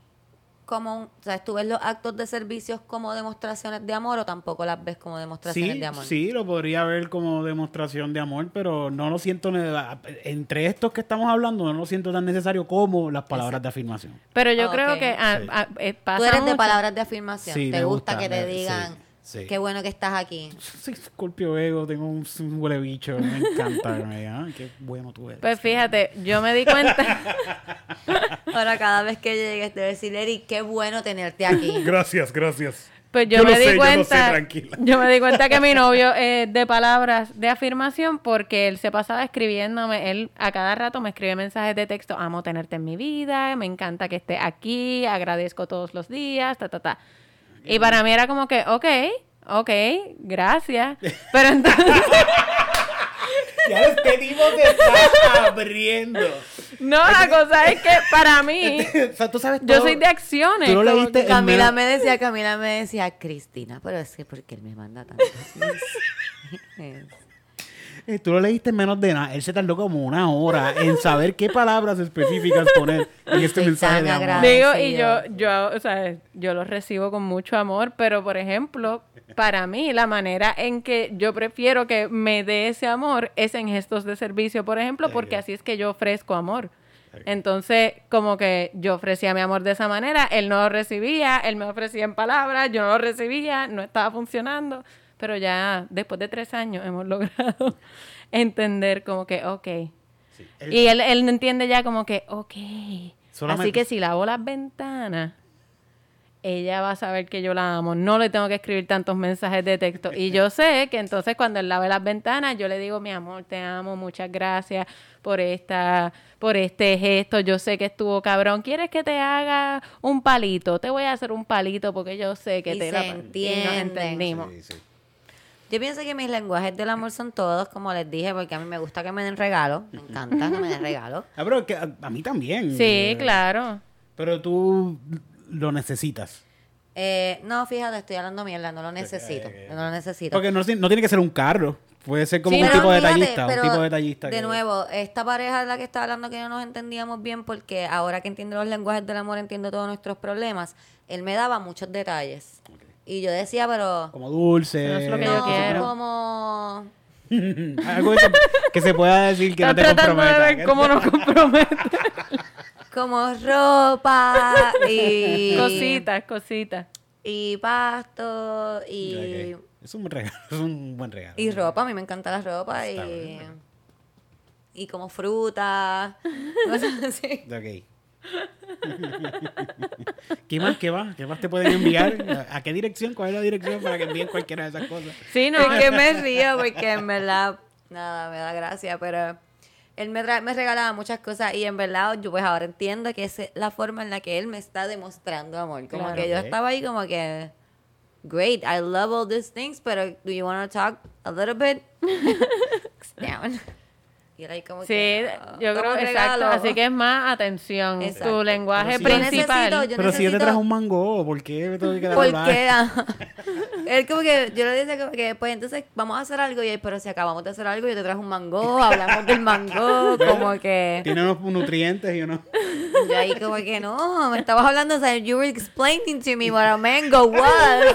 como, o sea, tú ves los actos de servicios como demostraciones de amor o tampoco las ves como demostraciones Sí, de amor. sí, lo podría ver como demostración de amor, pero no lo siento, entre estos que estamos hablando, no lo siento tan necesario como las palabras de afirmación. Pero yo Ok. creo que ah, Sí. ah, eh, pasa Tú eres de palabras de afirmación. Sí, te me gusta, gusta, que te sí, digan sí. qué bueno que estás aquí. Soy Scorpio Ego, tengo un, un huele bicho, me encanta. me "Ay, qué bueno tú eres. Pues fíjate, yo me di cuenta. Ahora cada vez que llegues te voy a decir, Eric, qué bueno tenerte aquí. Gracias, gracias. Pues yo, Yo me lo di sé, yo lo sé, cuenta, tranquila. yo me di cuenta que mi novio es de palabras de afirmación porque él se pasaba escribiéndome, él a cada rato me escribe mensajes de texto, amo tenerte en mi vida, me encanta que esté aquí, agradezco todos los días, ta, ta, ta. Y para mí era como que, ok, ok, gracias. Pero entonces, Ya este tipo te está abriendo. no, la cosa es que para mí, o sea, tú sabes yo soy de acciones. Tú Camila me decía, Camila me decía, Cristina, pero es que porque él me manda mensajes?" Eh, Tú lo leíste en menos de nada. Él se tardó como una hora en saber qué palabras específicas poner en este Estoy mensaje de amor. Digo, y yo, yo, o sea, yo los recibo con mucho amor, pero por ejemplo, para mí, la manera en que yo prefiero que me dé ese amor es en gestos de servicio, por ejemplo, porque así es que yo ofrezco amor. Entonces, como que yo ofrecía mi amor de esa manera, él no lo recibía, él me ofrecía en palabras, yo no lo recibía, no estaba funcionando, pero ya después de tres años hemos logrado entender como que, ok. Él- Y él, él entiende ya como que, ok. Así que si lavo las ventanas, ella va a saber que yo la amo. No le tengo que escribir tantos mensajes de texto. Y yo sé que entonces cuando él lave las ventanas, yo le digo, mi amor, te amo, muchas gracias por esta, por este gesto. Yo sé que estuvo cabrón. ¿Quieres que te haga un palito? Te voy a hacer un palito porque yo sé que Y te se la y nos entienden. entendimos. Sí, sí. Yo pienso que mis lenguajes del amor son todos, como les dije, porque a mí me gusta que me den regalos. Me encanta que me den regalos. Ah, pero que a, a mí también. Sí, Eh, claro. Pero tú lo necesitas. Eh, no, fíjate, estoy hablando mierda, no lo necesito. No lo necesito. Porque no, no tiene que ser un carro. Puede ser como Sí, un pero tipo de fíjate, detallista. pero un tipo de detallista. De que- nuevo, esta pareja de la que estaba hablando que no nos entendíamos bien porque ahora que entiendo los lenguajes del amor, entiendo todos nuestros problemas, él me daba muchos detalles. Y yo decía, pero... Como dulce. Es lo que yo quiero. como... Algo que se, que se pueda decir que no te tratando de comprometa. ver cómo nos compromete. Como ropa y... cositas, cositas. Y pasto y... Es un regalo, es un buen regalo. Y ropa, a mí me encanta la ropa Está y... bien. Y como fruta, cosas así. Ok. ¿Qué más? ¿Qué más? ¿Qué más te pueden enviar? ¿A, qué dirección? ¿Cuál es la dirección para que envíen cualquiera de esas cosas? Sí, no. Es que me río porque en verdad, nada, me da gracia, pero él me, me regalaba muchas cosas y en verdad yo pues ahora entiendo que es la forma en la que él me está demostrando amor. Como Claro. que yo Ok. estaba ahí como que, great, I love all these things, pero do you want to talk a little bit? Down. Y era ahí como Sí, que, ah, yo toma creo exacto. Así que es más atención. Exacto. Tu lenguaje Pero si- principal. Yo necesito- yo Pero si yo te necesito- traje un mango, ¿por qué me tengo que hablar? Porque ah, él como que yo le decía como que pues entonces vamos a hacer algo y él, pero si acabamos de hacer algo yo te traje un mango, hablamos del mango, como que Tiene unos nutrientes y unos... yo ahí como que no, me estabas hablando, o sea, you were explaining to me what a mango was.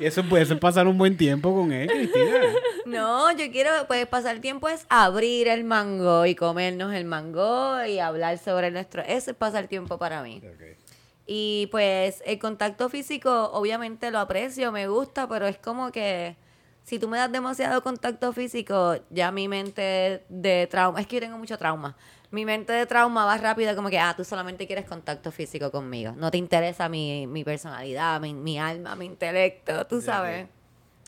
Y eso puede ser pasar un buen tiempo con él, Cristina. No, yo quiero pues pasar tiempo es abrir el mango y comernos el mango y hablar sobre nuestro, eso es pasar tiempo para mí. Y pues el contacto físico, obviamente lo aprecio, me gusta, pero es como que si tú me das demasiado contacto físico, ya mi mente de trauma, es que yo tengo mucho trauma. Mi mente de trauma va rápido como que, ah, tú solamente quieres contacto físico conmigo. No te interesa mi, mi personalidad, mi, mi alma, mi intelecto, tú sabes.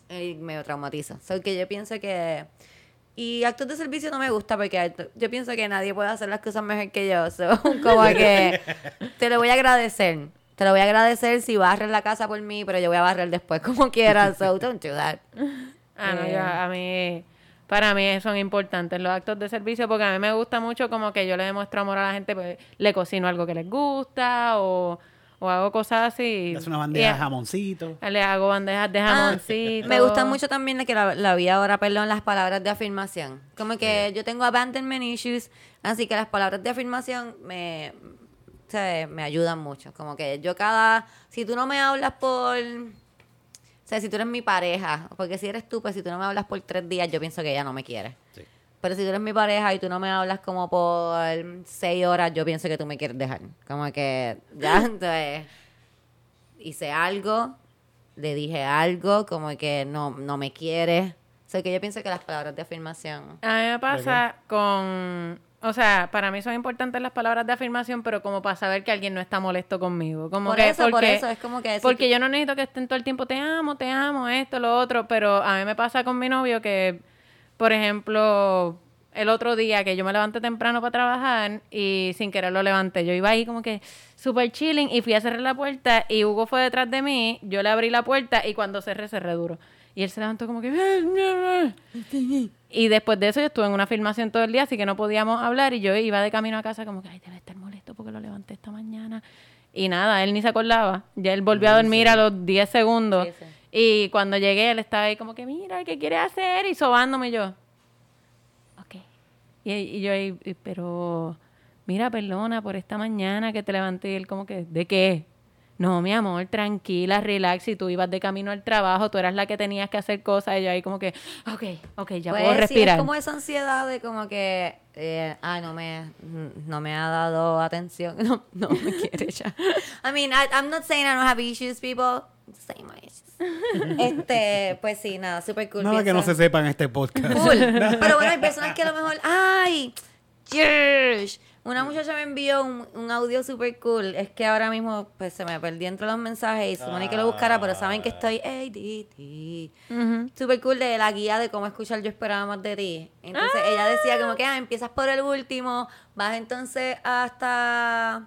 Y me traumatiza. Sea, que yo pienso que... Y actos de servicio no me gusta porque yo pienso que nadie puede hacer las cosas mejor que yo. So, como que te lo voy a agradecer. Te lo voy a agradecer si barres la casa por mí, pero yo voy a barrer después como quiera. So don't do that. Ah, no, Eh. yo- a mí, para mí son importantes los actos de servicio porque a mí me gusta mucho como que yo le demuestro amor a la gente, pues le cocino algo que les gusta o, o hago cosas así. Es una bandeja de jamoncito. Le hago bandejas de Ah, jamoncito. me gusta mucho también la que la, la vi ahora, perdón, las palabras de afirmación. Como que yo tengo abandonment issues, así que las palabras de afirmación me, o sea, me ayudan mucho. Como que yo cada, si tú no me hablas por, sea, si tú eres mi pareja, porque si eres tú, pues si tú no me hablas por tres días, yo pienso que ella no me quiere. Sí. Pero si tú eres mi pareja y tú no me hablas como por seis horas, yo pienso que tú me quieres dejar. Como que ya, entonces, hice algo, le dije algo, como que no, no me quiere. O sea, que yo pienso que las palabras de afirmación... A mí me pasa con... O sea, para mí son importantes las palabras de afirmación, pero como para saber que alguien no está molesto conmigo. Como Por que eso, por porque- eso, es como que... Porque yo no necesito que estén todo el tiempo, te amo, te amo, esto, lo otro, pero a mí me pasa con mi novio que, por ejemplo, el otro día que yo me levanté temprano para trabajar y sin querer lo levanté, yo iba ahí como que súper chilling y fui a cerrar la puerta y Hugo fue detrás de mí, yo le abrí la puerta y cuando cerré, cerré duro. Y él se levantó como que... Y después de eso yo estuve en una filmación todo el día, así que no podíamos hablar y yo iba de camino a casa como que, ay, debe estar molesto porque lo levanté esta mañana. Y nada, él ni se acordaba. Ya él volvió a dormir a los 10 segundos. Sí, sí. Y cuando llegué, él estaba ahí como que, mira, ¿qué quiere hacer? Y sobándome yo. Ok. Y, y yo ahí, pero, mira, perdona por esta mañana que te levanté. Y él como que, ¿de qué? No, mi amor, tranquila, relax. Si tú ibas de camino al trabajo, tú eras la que tenías que hacer cosas. Y yo ahí como que, ok, ok, ya Pues puedo sí, respirar. es como esa ansiedad de como que, eh, ay, no me, no me ha dado atención, no, no me quiere ya. I mean, I, I'm not saying I don't have issues, people. Say my issues. Este, pues sí, nada, super cool. Nada que no pienso- se sepa en este podcast. Cool. Pero bueno, hay personas que a lo mejor, ay, yes. Una muchacha me envió un, un audio super cool. Es que ahora mismo pues se me perdió entre los mensajes y supone que lo buscara, pero saben que estoy ADD. Ujú. Super cool de la guía de cómo escuchar Yo esperaba más de ti. Entonces ella decía como que ah, empiezas por el último, vas entonces hasta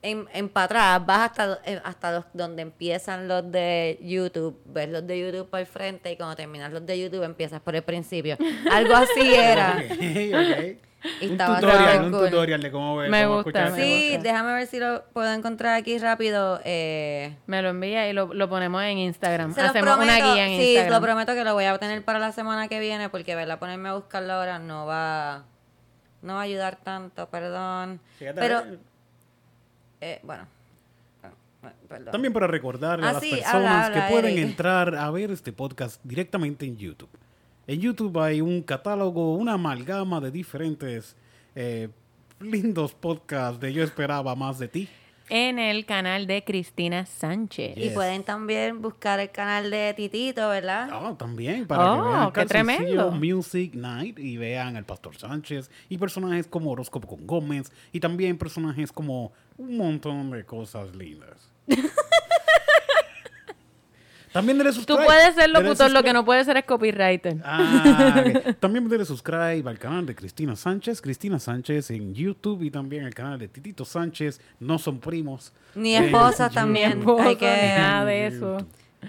en, en para atrás, vas hasta, eh, hasta los- donde empiezan los de YouTube, ves los de YouTube por el frente y cuando terminas los de YouTube empiezas por el principio. Algo así era. Ok, ok. Un tutorial, un cool. tutorial de cómo ver. Me cómo gusta, Sí, gusta. déjame ver si lo puedo encontrar aquí rápido. Eh, Me lo envía y lo, lo ponemos en Instagram. se Hacemos una prometo- guía en sí, Instagram. lo prometo que lo voy a tener para la semana que viene porque verla ponerme a buscarlo ahora no va no va a ayudar tanto, perdón. Fíjate, Pero eh, bueno, perdón. También para recordarle Ah, a las sí, personas habla, habla, que pueden Eric. entrar a ver este podcast directamente en YouTube. En YouTube hay un catálogo, una amalgama de diferentes eh, lindos podcasts de Yo Esperaba Más de Ti. En el canal de Cristina Sánchez. Y pueden también buscar el canal de Titito, ¿verdad? Ah, también, para Oh, que vean qué tremendo. Music Night y vean al Pastor Sánchez y personajes como Horóscopo con Gómez y también personajes como un montón de cosas lindas. También dele Tú subscribe. puedes ser locutor, lo que no puedes ser es copywriter. Ah. También dele subscribe al canal de Cristina Sánchez, Cristina Sánchez en YouTube y también el canal de Titito Sánchez, no son primos. Ni en esposas también. Hay que- nada de eso.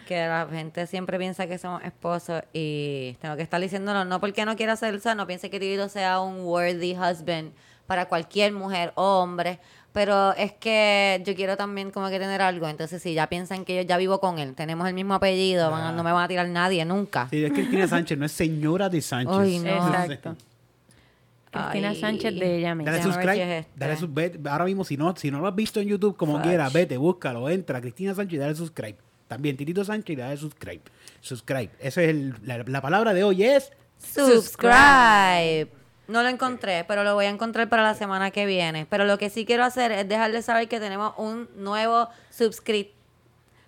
Que la gente siempre piensa que somos esposos y tengo que estar diciéndolo, no porque no quiera ser, o sea, no piense que Titito sea un worthy husband para cualquier mujer o hombre, pero es que yo quiero también como que tener algo, entonces si ya piensan que yo ya vivo con él, tenemos el mismo apellido, van a- no me van a tirar nadie nunca. Sí, es Cristina Sánchez, no es señora de Sánchez. Ay, no. Exacto. Cristina Ay. Sánchez de ella misma. Dale subscribe. es este. Dale sub- ve- ahora mismo, si no, si no lo has visto en YouTube, como Fudge. quiera, vete, búscalo, entra. Cristina Sánchez y dale subscribe. También Titito Sánchez y dale subscribe. Subscribe. Esa es el- la, la palabra de hoy es. Subscribe. No lo encontré, pero lo voy a encontrar para la semana que viene. Pero lo que sí quiero hacer es dejarles saber que tenemos un nuevo subscript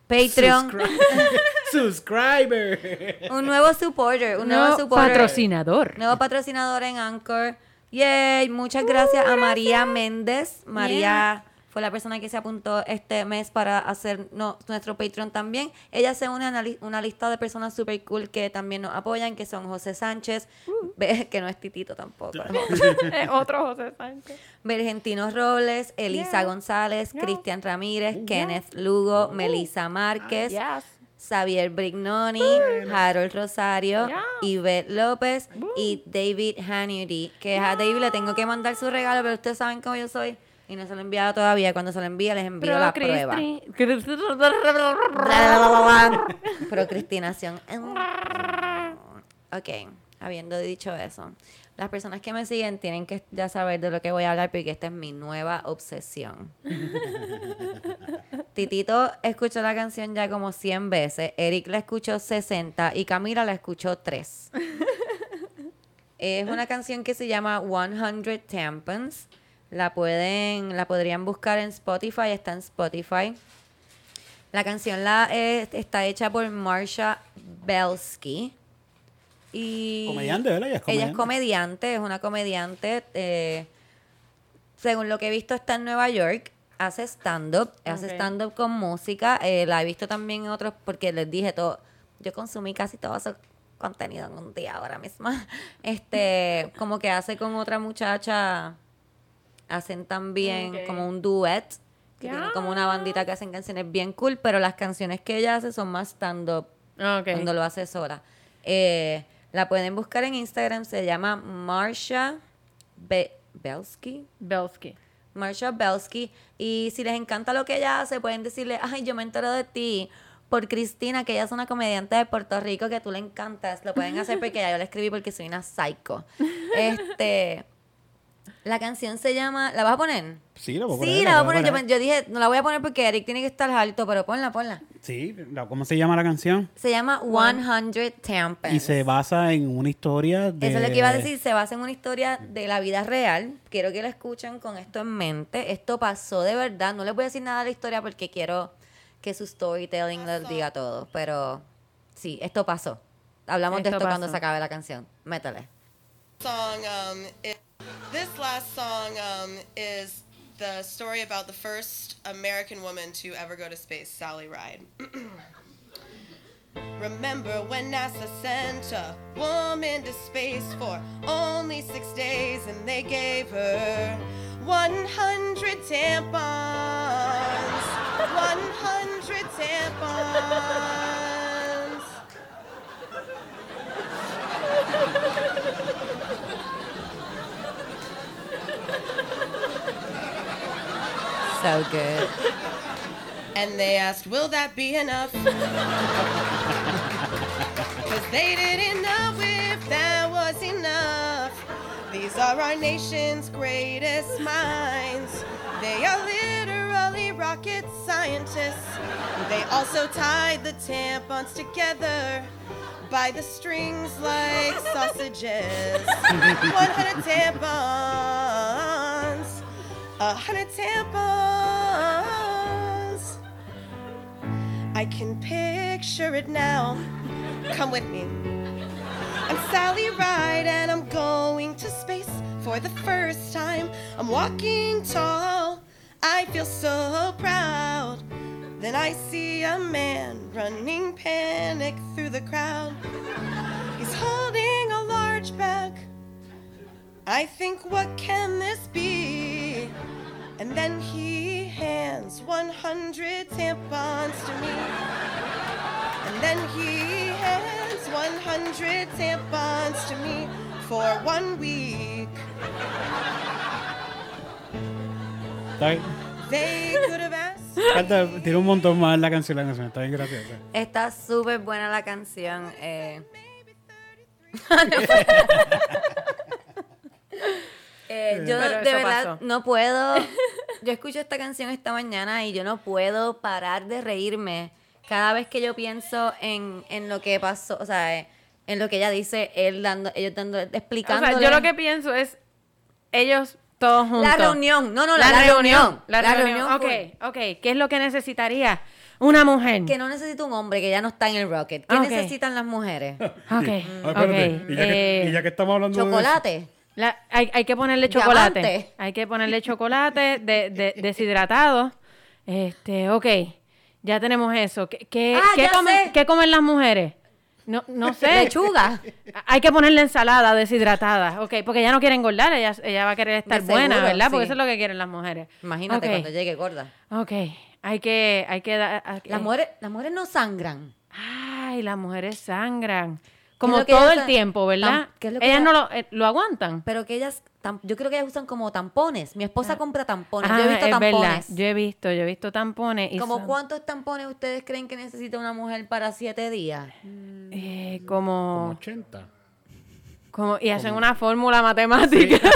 Patreon, Subscriber. un nuevo supporter, un nuevo supporter, patrocinador. nuevo patrocinador en Anchor. Yay, muchas gracias a María Méndez. María fue la persona que se apuntó este mes para hacer no, nuestro Patreon también. Ella se une a una, li- una lista de personas super cool que también nos apoyan, que son José Sánchez, ve- que no es Titito tampoco. Eh, Otro José Sánchez. Vergentino Robles, Elisa Yeah. González, Yeah. Cristian Ramírez, Kenneth Lugo, Melissa Márquez, Yes. Xavier Brignoni, Harold Rosario, Yeah. Yvette López y David Hannity. Que a David le tengo que mandar su regalo, pero ustedes saben cómo yo soy. Y no se lo he enviado todavía. Cuando se lo envíe, les envío Pero la prueba. Procrastinación. Ok, habiendo dicho eso, las personas que me siguen tienen que ya saber de lo que voy a hablar porque esta es mi nueva obsesión. Titito escuchó la canción ya como 100 veces, Eric la escuchó 60 y Camila la escuchó 3. es una canción que se llama 100 Tampons. La pueden, la podrían buscar en Spotify, está en Spotify. La canción la, eh, está hecha por Marsha Belsky. Y Comediante, ¿verdad? Ella es Ella es comediante. comediante, es una comediante. eh, según lo que he visto, está en Nueva York. Hace stand-up, hace stand-up con música. eh, la he visto también en otros, porque les dije todo. Yo consumí casi todo su contenido en un día ahora mismo. Este, como que hace con otra muchacha. Hacen también como un duet. Que tienen como una bandita que hacen canciones bien cool, pero las canciones que ella hace son más stand-up cuando lo hace sola. Eh, la pueden buscar en Instagram, se llama Marsha Be- Belsky. Belsky. Marsha Belsky. Y si les encanta lo que ella hace, pueden decirle, ay, yo me entero de ti por Cristina, que ella es una comediante de Puerto Rico que tú le encantas. Lo pueden hacer porque ya yo le escribí porque soy una psycho. Este, la canción se llama, ¿la vas a poner? Sí, la voy a Sí, poner, la voy a poner. Yo, dije, no la voy a poner porque Eric tiene que estar alto, pero ponla, ponla. Sí, la- ¿cómo se llama la canción? Se llama 100 Tampons. Y se basa en una historia de... Eso es lo que iba a decir, se basa en una historia de la vida real. Quiero que la escuchen con esto en mente. Esto pasó de verdad. No les voy a decir nada de la historia porque quiero que su storytelling les diga todo. Pero sí, esto pasó. Hablamos de Esto cuando se acabe la canción. Métele. Song um, is, this last song um, is the story about the first American woman to ever go to space, Sally Ride. Remember when NASA sent a woman to space for only six days and they gave her 100 tampons? 100 tampons. So good. And they asked, Will that be enough? Because they didn't know if that was enough. These are our nation's greatest minds. They are literally rocket scientists. They also tied the tampons together by the strings like sausages. 100 tampons. A hundred tampons. I can picture it now. Come with me. I'm Sally Ride and I'm going to space for the first time. I'm walking tall. I feel so proud. Then I see a man running panic through the crowd. He's holding a large bag. I think, what can this be? And then he hands 100 tampons to me. And then he hands 100 tampons to me for one week. Está bien. They could have asked. Falta- tiene un montón más la canción, la canción. Está bien graciosa. Está súper buena la canción. eh. Eh, yo Pero de verdad pasó. no puedo. Yo escucho esta canción esta mañana y yo no puedo parar de reírme cada vez que yo pienso en, en lo que pasó, o sea, en lo que ella dice, él dando, ellos dando, O explicando. sea, yo lo que pienso es ellos todos juntos. La reunión, no, no, la, la reunión. La, reunión. Ok, fue ok. ¿Qué es lo que necesitaría una mujer? Que no necesita un hombre que ya no está en el Rocket. ¿Qué Ok. necesitan las mujeres? Ok, Ah, ok. espérate. Y, ya que, eh, y ya que estamos hablando de Chocolate. La- hay, hay que ponerle chocolate. Diamante. Hay que ponerle chocolate de, de- deshidratado. Este, ok. Ya tenemos eso. ¿Qué, qué, Ah, qué ya comen, sé. qué comen las mujeres? No, no sé. Lechuga. Hay que ponerle ensalada deshidratada, ok, porque ella no quiere engordar, ella, ella va a querer estar buena, ¿verdad? Porque sí. eso es lo que quieren las mujeres. Imagínate Ok, cuando llegue gorda. Ok, hay que, hay que dar... hay Las mujeres, las mujeres no sangran. Ay, las mujeres sangran. Como todo ellas el tiempo, ¿verdad? tam- qué es lo que ellas ellas- no lo, eh, lo aguantan. Pero que ellas, tam- yo creo que ellas usan como tampones. Mi esposa compra tampones. Ah, yo he visto es tampones. verdad. Yo he visto, yo he visto tampones. Y ¿Como son, cuántos tampones ustedes creen que necesita una mujer para siete días? eh, como como, 80. Como, y hacen una fórmula matemática.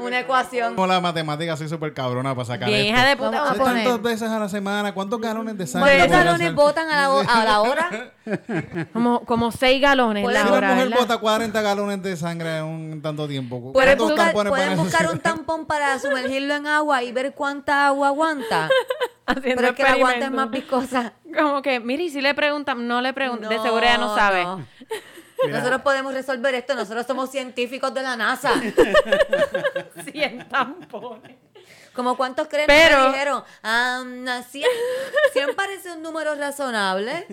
Una ecuación. Como la matemática soy súper cabrona para sacar Bien, esto. hija de puta. Vamos a Hace poner. tantas veces a la semana, ¿cuántos galones de sangre? ¿Cuántos podrá galones botan a la, a la hora? como, como seis galones la Si hora, mujer ¿verdad? bota 40 galones de sangre en un tanto tiempo, Pueden ¿cuántos buscar, pueden buscar un tampón para sumergirlo en agua y ver cuánta agua aguanta. Haciendo Pero es que la aguanta es más viscosa. Como que, mire, y si le preguntan, no le preguntan, de seguro ella no sabe. Mira. Nosotros podemos resolver esto. Nosotros somos científicos de la NASA. 100 tampones. ¿Como cuántos creen Pero- que dijeron? Ah, no, 100, 100 parece un número razonable.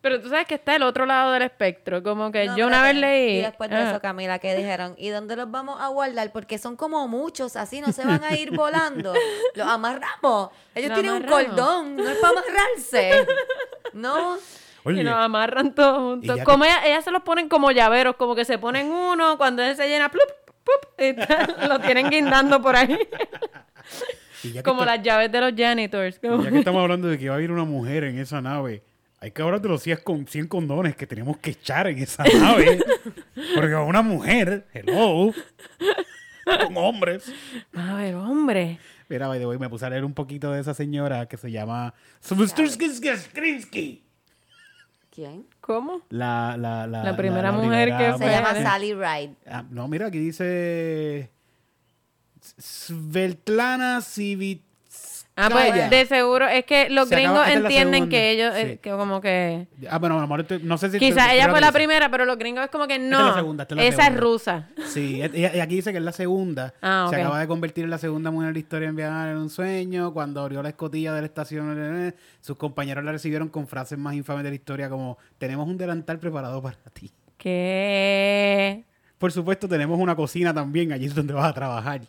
Pero tú sabes que está el otro lado del espectro, como que No, yo una vez leí... Y después de Ah. eso, Camila, que dijeron? ¿Y dónde los vamos a guardar? Porque son como muchos, así no se van a ir volando. Los amarramos. Ellos Los tienen un amarramos. cordón, no es para amarrarse. No. Oye, Y nos amarran todos juntos. Como ellas, ellas se los ponen como llaveros, como que se ponen uno, cuando él se llena, plup, plup, y tal, lo tienen guindando por ahí. como está- las llaves de los janitors. como- Ya que estamos hablando de que va a ir una mujer en esa nave, hay que hablar de los 100, con, 100 condones que tenemos que echar en esa nave. Porque una mujer, hello, con hombres. A ver, hombre. Mira, by the way, me puse a leer un poquito de esa señora que se llama Svustursky. ¿Quién? ¿Cócómo? La, la, la, La primera mujer primera que Se llama. Sally Ride. Ah, no, mira, aquí dice Svetlana Civit. Ah, pues de seguro, es que los Se acaba- gringos esta es la entienden segunda. que ellos, eh, Sí. que como que... Ah, bueno, a lo mejor estoy- no sé si... Quizás ella que fue la dice. primera, pero los gringos es como que es no. la segunda, esta es la esa es rusa. Sí, y y aquí dice que es la segunda. Ah, Se acaba de convertir en la segunda mujer en la historia en viajar en un sueño. Cuando abrió la escotilla de la estación, eh, sus compañeros la recibieron con frases más infames de la historia como tenemos un delantal preparado para ti. ¿Qué? Por supuesto, tenemos una cocina también, allí es donde vas a trabajar.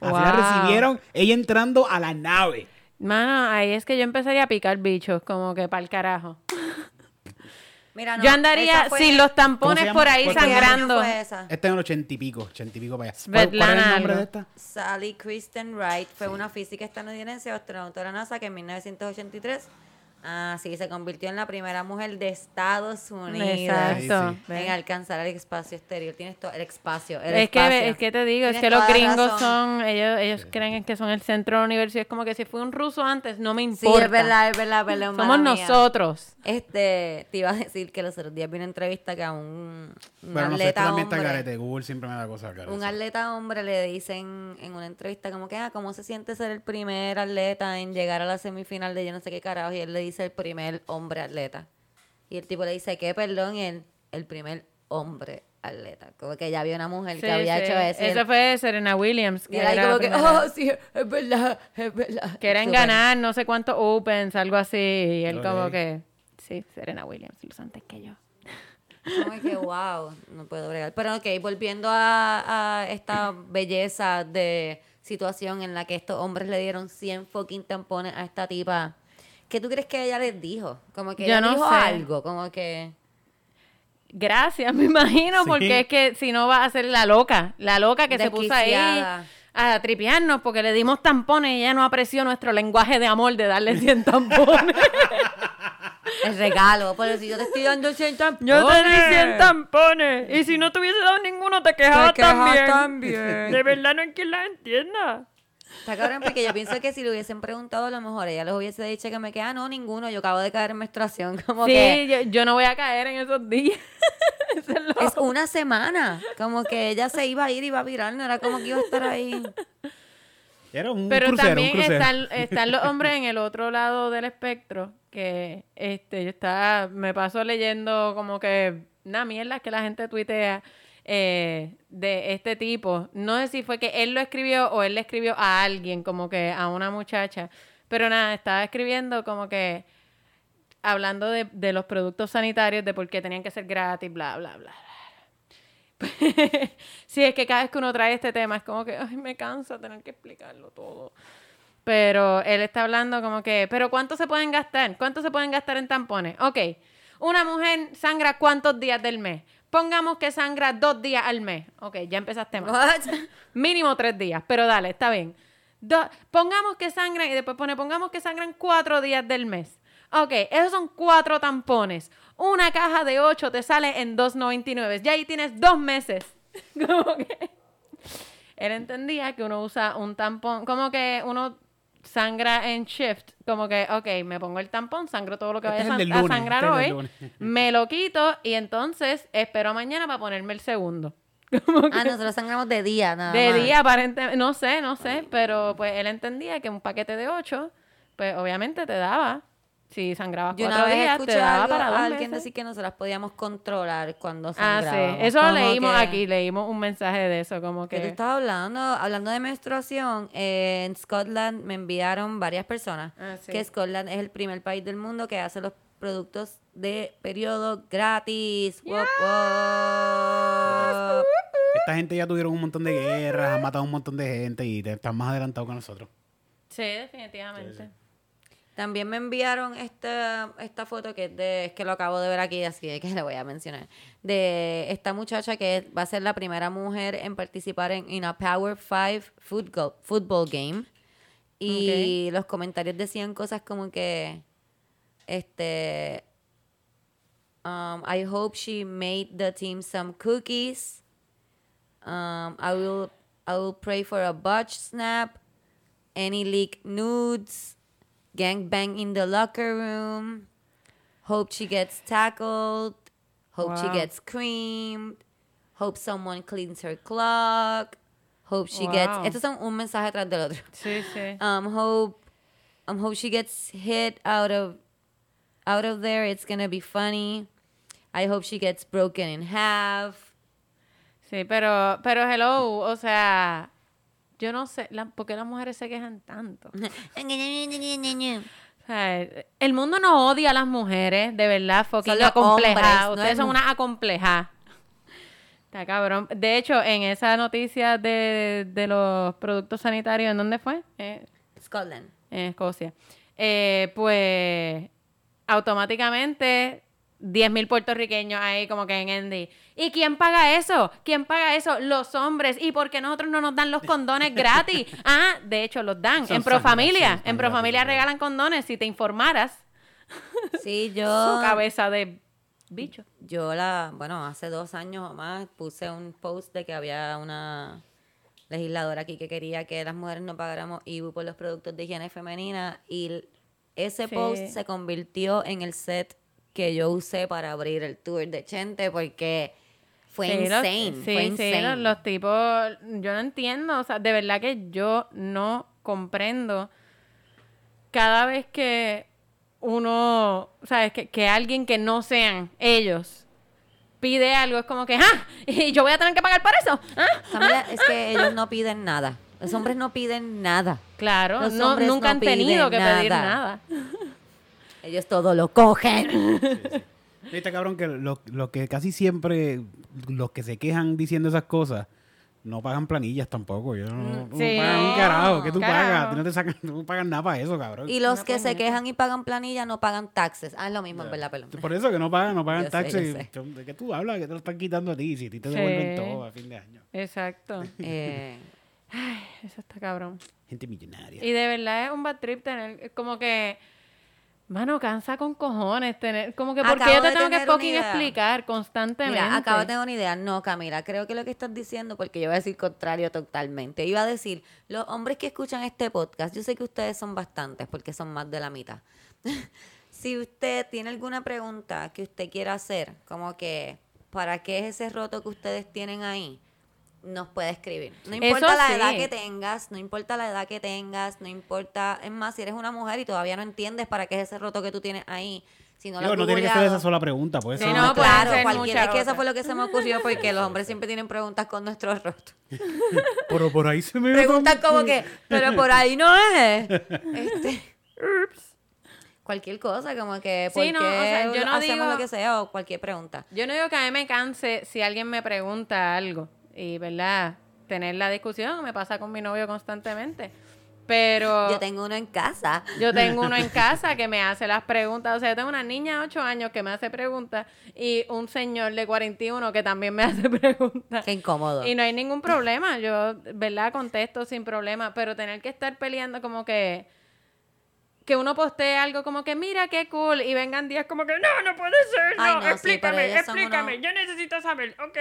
Así la recibieron ella entrando a la nave. Mano, ahí es que yo empezaría a picar bichos, como que para el carajo. Mira, no, yo andaría sin los ¿Cómo tampones por ahí ¿Cuál ¿Qué año sangrando. Esta en el ochenta y pico, ochenta y pico para allá. ¿Cuál, cuál es el nombre algo. de esta? Sally Kristen Wright fue una física estadounidense astronauta de la NASA que en 1983 ah, sí, se convirtió en la primera mujer de Estados Unidos Exacto. Sí, sí. en alcanzar el espacio exterior. Tienes todo el espacio. El Es que, es que te digo, es que los la gringos razón. son, ellos, ellos creen que son el centro del universo y es como que si fue un ruso antes, no me Sí, importa. es verdad, es verdad, es verdad. Somos mía. nosotros. Este, te iba a decir que los otros días vi una entrevista que a un, un Pero no sé, atleta hombre, carete. Google siempre me da cosas un atleta hombre le dicen en una entrevista como que, ah, ¿cómo se siente ser el primer atleta en llegar a la semifinal de yo no sé qué carajo? Y él le dice el primer hombre atleta. Y el tipo le dice, ¿qué? Perdón, y él, el primer hombre atleta. Como que ya había una mujer Sí, que había sí. hecho eso. y Eso él- fue Serena Williams. y Que él ahí era como que, oh, sí, es verdad, es verdad. Quieren ganar no sé cuántos Opens, algo así. Y él como Ok. que, sí, Serena Williams, los antes que yo. Como que, wow, no puedo bregar. Pero ok, volviendo a, a esta belleza de situación en la que estos hombres le dieron 100 fucking tampones a esta tipa. ¿Qué tú crees que ella les dijo? Como que Yo ella no dijo sé. algo, como que... Gracias, me imagino, Sí. porque es que si no va a ser la loca, la loca que se puso ahí a tripearnos porque le dimos tampones y ella no apreció nuestro lenguaje de amor de darle 100 tampones. El regalo, pero si yo te estoy dando 100 tampones. Yo te di 100 tampones y si no te hubiese dado ninguno te quejabas quejas también. también. De verdad no hay quien la entienda. Está cabrón porque yo pienso que si le hubiesen preguntado a lo mejor ella les hubiese dicho que me queda, no, ninguno, yo acabo de caer en menstruación. Como Sí, que yo, yo no voy a caer en esos días. Eso es lo- es una semana. Como que ella se iba a ir y iba a virar, no era como que iba a estar ahí. Era un Pero crucero, un también crucero. están, están los hombres en el otro lado del espectro que este yo estaba, me paso leyendo como que una mierda que la gente tuitea eh, de este tipo. No sé si fue que él lo escribió o él le escribió a alguien, como que a una muchacha. Pero nada, estaba escribiendo como que hablando de, de los productos sanitarios, de por qué tenían que ser gratis, bla, bla, bla. sí, es que cada vez que uno trae este tema es como que, ay, me cansa tener que explicarlo todo. Pero él está hablando como que, pero ¿cuánto se pueden gastar? ¿Cuánto se pueden gastar en tampones? Ok, una mujer sangra cuántos días del mes. Pongamos que sangra dos días al mes. Ok, ya empezaste. What? Mínimo tres días, pero dale, está bien. Do- pongamos que sangran, y después pone, pongamos que sangran cuatro días del mes. Ok, esos son cuatro tampones. Una caja de ocho te sale en 2.99. Ya ahí tienes dos meses. Como que... Él entendía que uno usa un tampón, como que uno sangra en shift, como que, ok, me pongo el tampón, sangro todo lo que Este vaya es a, lunes, sangrar este hoy, me lo quito y entonces espero mañana para ponerme el segundo. Como que- Ah, nosotros sangramos de día, nada de más. día, aparentemente, no sé, no sé, pero pues él entendía que un paquete de ocho, pues obviamente te daba. Si sangrabas Yo una cuatro vez días, escuché te daba algo- para dos a alguien meses. decir que nosotras podíamos controlar cuando Ah, sangrábamos. sí, eso leímos que- aquí, leímos un mensaje de eso, como ¿Qué te que... estaba hablando? Hablando de menstruación, eh, en Scotland me enviaron varias personas Ah, sí. que Scotland es el primer país del mundo que hace los productos de periodo gratis. Wop, wop. Esta gente ya tuvieron un montón de guerras, han matado un montón de gente y te- están más adelantados que nosotros. Sí, definitivamente. También me enviaron esta, esta foto que es, de, es que lo acabo de ver aquí, así que le voy a mencionar. De esta muchacha que va a ser la primera mujer en participar en, a Power 5 football, football game. Y los comentarios decían cosas como que, este, um, I hope she made the team some cookies. Um, I will, I will pray for a botch snap. Any leak nudes. Gangbang in the locker room. Hope she gets tackled. Hope she gets creamed. Hope someone cleans her clock. Hope she gets. Wow. Estos son un mensaje tras del otro. Sí, sí. Um, hope, um, hope she gets hit out of, out of there. It's gonna be funny. I hope she gets broken in half. Sí, pero, pero hello, o sea, yo no sé, la, ¿por qué las mujeres se quejan tanto? El mundo no odia a las mujeres, de verdad, fucking acomplejadas. no Ustedes es son unas acomplejadas. Está cabrón. De hecho, en esa noticia de, de los productos sanitarios, ¿en dónde fue? Eh, Scotland. en Escocia. Eh, pues automáticamente 10.000 puertorriqueños ahí como que en Andy. ¿Y quién paga eso? ¿Quién paga eso? Los hombres. ¿Y por qué nosotros no nos dan los condones gratis? Ah, de hecho los dan. Son en Profamilia. sangre, en Profamilia regalan condones. Si te informaras, Sí, su yo. cabeza de bicho. Yo la, bueno, hace dos años o más puse un post de que había una legisladora aquí que quería que las mujeres no pagáramos IBU por los productos de higiene femenina y ese Sí. post se convirtió en el set que yo usé para abrir el tour de Chente porque fue Sí, los- insane, sí, fue sí, insane. los, los tipos, yo no entiendo, o sea, de verdad que yo no comprendo cada vez que uno, sabes, que, que alguien que no sean ellos pide algo, es como que, ah, y yo voy a tener que pagar por eso, ah. Camila, es que ellos no piden nada. Los hombres no piden nada. Claro, Los no, nunca no han tenido que pedir nada. Ellos todo lo cogen. Viste, cabrón, que lo, lo que casi siempre los que se quejan diciendo esas cosas no pagan planillas tampoco. Yo no, no sí, pagan un carajo. ¿Qué tú pagas? No te sacan, no pagas nada para eso, cabrón. Y los que se quejan y pagan planilla no pagan taxes. Ah, es lo mismo, en verdad, perdón. Por eso que no pagan, no pagan Yo taxes. sé. ¿De qué tú hablas? Que te lo están quitando a ti. Si a ti te Sí. devuelven todo a fin de año. Exacto. Eh, Eso está cabrón. Gente millonaria. Y de verdad es un bad trip tener, como que, mano, cansa con cojones tener, como que, ¿por qué yo te tengo que fucking explicar constantemente? Mira, acabo de tener una idea. No, Camila, creo que lo que estás diciendo, porque yo voy a decir contrario totalmente. Iba a decir, los hombres que escuchan este podcast, yo sé que ustedes son bastantes, porque son más de la mitad. si usted tiene alguna pregunta que usted quiera hacer, como que, ¿para qué es ese roto que ustedes tienen ahí? Nos puede escribir. No Eso importa la sí. edad que tengas, no importa la edad que tengas, no importa, es más, si eres una mujer y todavía no entiendes para qué es ese roto que tú tienes ahí, si no lo has no tiene que ser esa sola pregunta. Puede Sí, ser no, una- pueden claro, ser cualquiera. Es que eso fue lo que se me ocurrió porque los hombres siempre tienen preguntas con nuestros rostros. Pero por ahí se me Preguntas como que, pero por ahí no es. Este, cualquier cosa, como que, ¿por Sí, no, qué o sea, yo no hacemos digo- lo que sea o cualquier pregunta? Yo no digo que a mí me canse si alguien me pregunta algo y, ¿verdad? Tener la discusión me pasa con mi novio constantemente. Pero Yo tengo uno en casa. yo tengo uno en casa que me hace las preguntas. O sea, yo tengo una niña de 8 años que me hace preguntas y un señor de 41 que también me hace preguntas. Qué incómodo. Y no hay ningún problema, yo, ¿verdad? Contesto sin problema, pero tener que estar peleando como que que uno postee algo como que mira qué cool y vengan días como que no, no puede ser, no, Ay, explícame, explícame, unos- yo necesito saber, ok.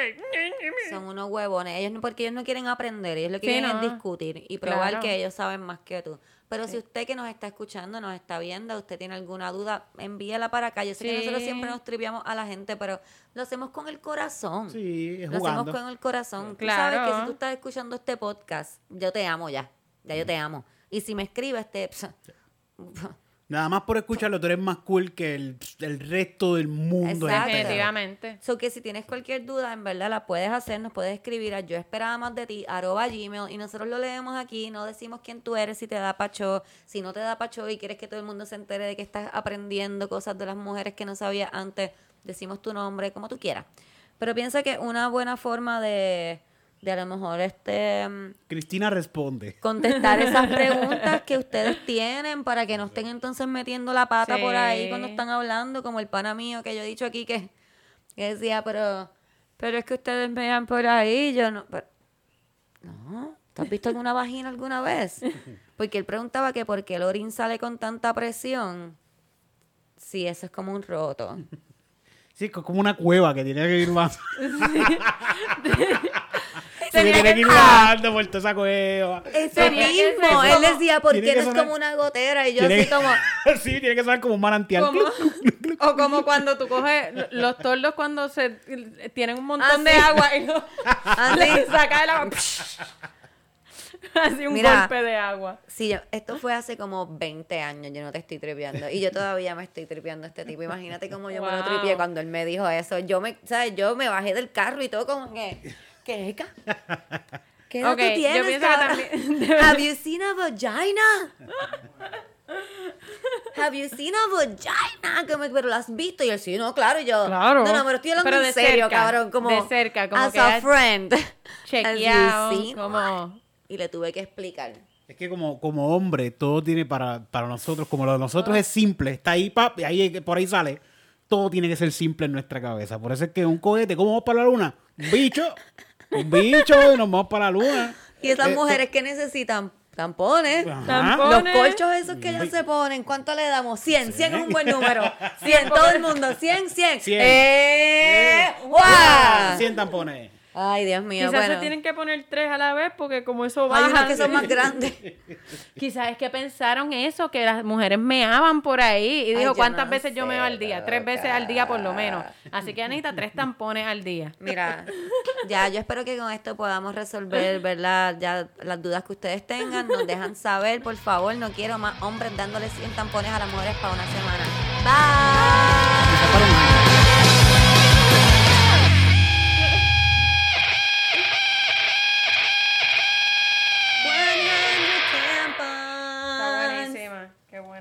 Son unos huevones. Ellos no, porque ellos no quieren aprender. Ellos lo que Sí, quieren no. es discutir y probar Claro. que ellos saben más que tú. Pero si usted que nos está escuchando, nos está viendo, usted tiene alguna duda, envíela para acá. Yo sé que nosotros siempre nos triviamos a la gente, pero lo hacemos con el corazón. Sí, es Lo hacemos con el corazón. Tú Claro. sabes que si tú estás escuchando este podcast, yo te amo ya. Ya yo te amo. Y si me escribes, te... Nada más por escucharlo, tú eres más cool que el, el resto del mundo. Exacto. Definitivamente. So que si tienes cualquier duda, en verdad la puedes hacer, nos puedes escribir a yo esperaba más de ti, arroba gmail, y nosotros lo leemos aquí, no decimos quién tú eres, si te da pacho, si no te da pacho y quieres que todo el mundo se entere de que estás aprendiendo cosas de las mujeres que no sabías antes, decimos tu nombre, como tú quieras. Pero piensa que una buena forma de, de a lo mejor este mm, Cristina responde. contestar esas preguntas que ustedes tienen para que no estén entonces metiendo la pata por ahí Sí. cuando están hablando, como el pana mío que yo he dicho aquí que, que decía, pero, pero es que ustedes me dan por ahí, yo no, pero- no, ¿te has visto alguna vagina alguna vez? Porque él preguntaba que por qué el orín sale con tanta presión, si eso es como un roto. Sí, es como una cueva que tiene que ir más. Tenía tiene que- ir por toda esa cueva. Eso mismo, él decía, ¿por qué que no es sonar- como una gotera? Y yo así como... sí, tiene que ser como un manantial. O como cuando tú coges lo- los tordos cuando se tienen un montón Ah, de agua y lo, Ah, saca el agua. Así un Mira. golpe de agua. Sí, yo, esto fue hace como 20 años, yo no te estoy tripeando. Y yo todavía me estoy tripeando a este tipo. Imagínate cómo yo me lo Wow. tripié cuando él me dijo eso. Yo me, ¿sabes? Yo me bajé del carro y todo como que, ¿qué? ¿Qué edad Ok, tú yo tienes, pienso que cabrón? también- Have you seen a vagina? Have you seen a vagina? Como, pero lo has visto. Y él, sí, no, claro. Y yo, Claro. no, no, pero estoy hablando Pero en serio, cerca, cabrón. Como, de cerca, como as que a has friend. chequeado, como-? Y le tuve que explicar. Es que como, como hombre, todo tiene para, para nosotros, como lo de nosotros es simple, está ahí, pap, y ahí, por ahí sale, todo tiene que ser simple en nuestra cabeza. Por eso es que un cohete, ¿cómo vamos para la luna? Un bicho, un bicho, y nos vamos para la luna. Y esas Eh, mujeres que necesitan tampones. Los colchos esos que ellas se ponen, ¿cuánto le damos? 100, 100 es un buen número. 100, todo el mundo, 100, 100. 100. ¡Eh! ¡Guau! 100 tampones. Ay, Dios mío, Quizás bueno. se tienen que poner tres a la vez porque como eso Hay baja. unos que son más grandes. Quizás es que pensaron eso, que las mujeres meaban por ahí. Y dijo, yo ¿cuántas no veces yo sé, meo al día? Tres veces al día por lo menos. Así que Anita, tres tampones al día. Mira, ya yo espero que con esto podamos resolver, ¿verdad? Ya las dudas que ustedes tengan, nos dejan saber, por favor. No quiero más hombres dándole 100 tampones a las mujeres para una semana. Bye.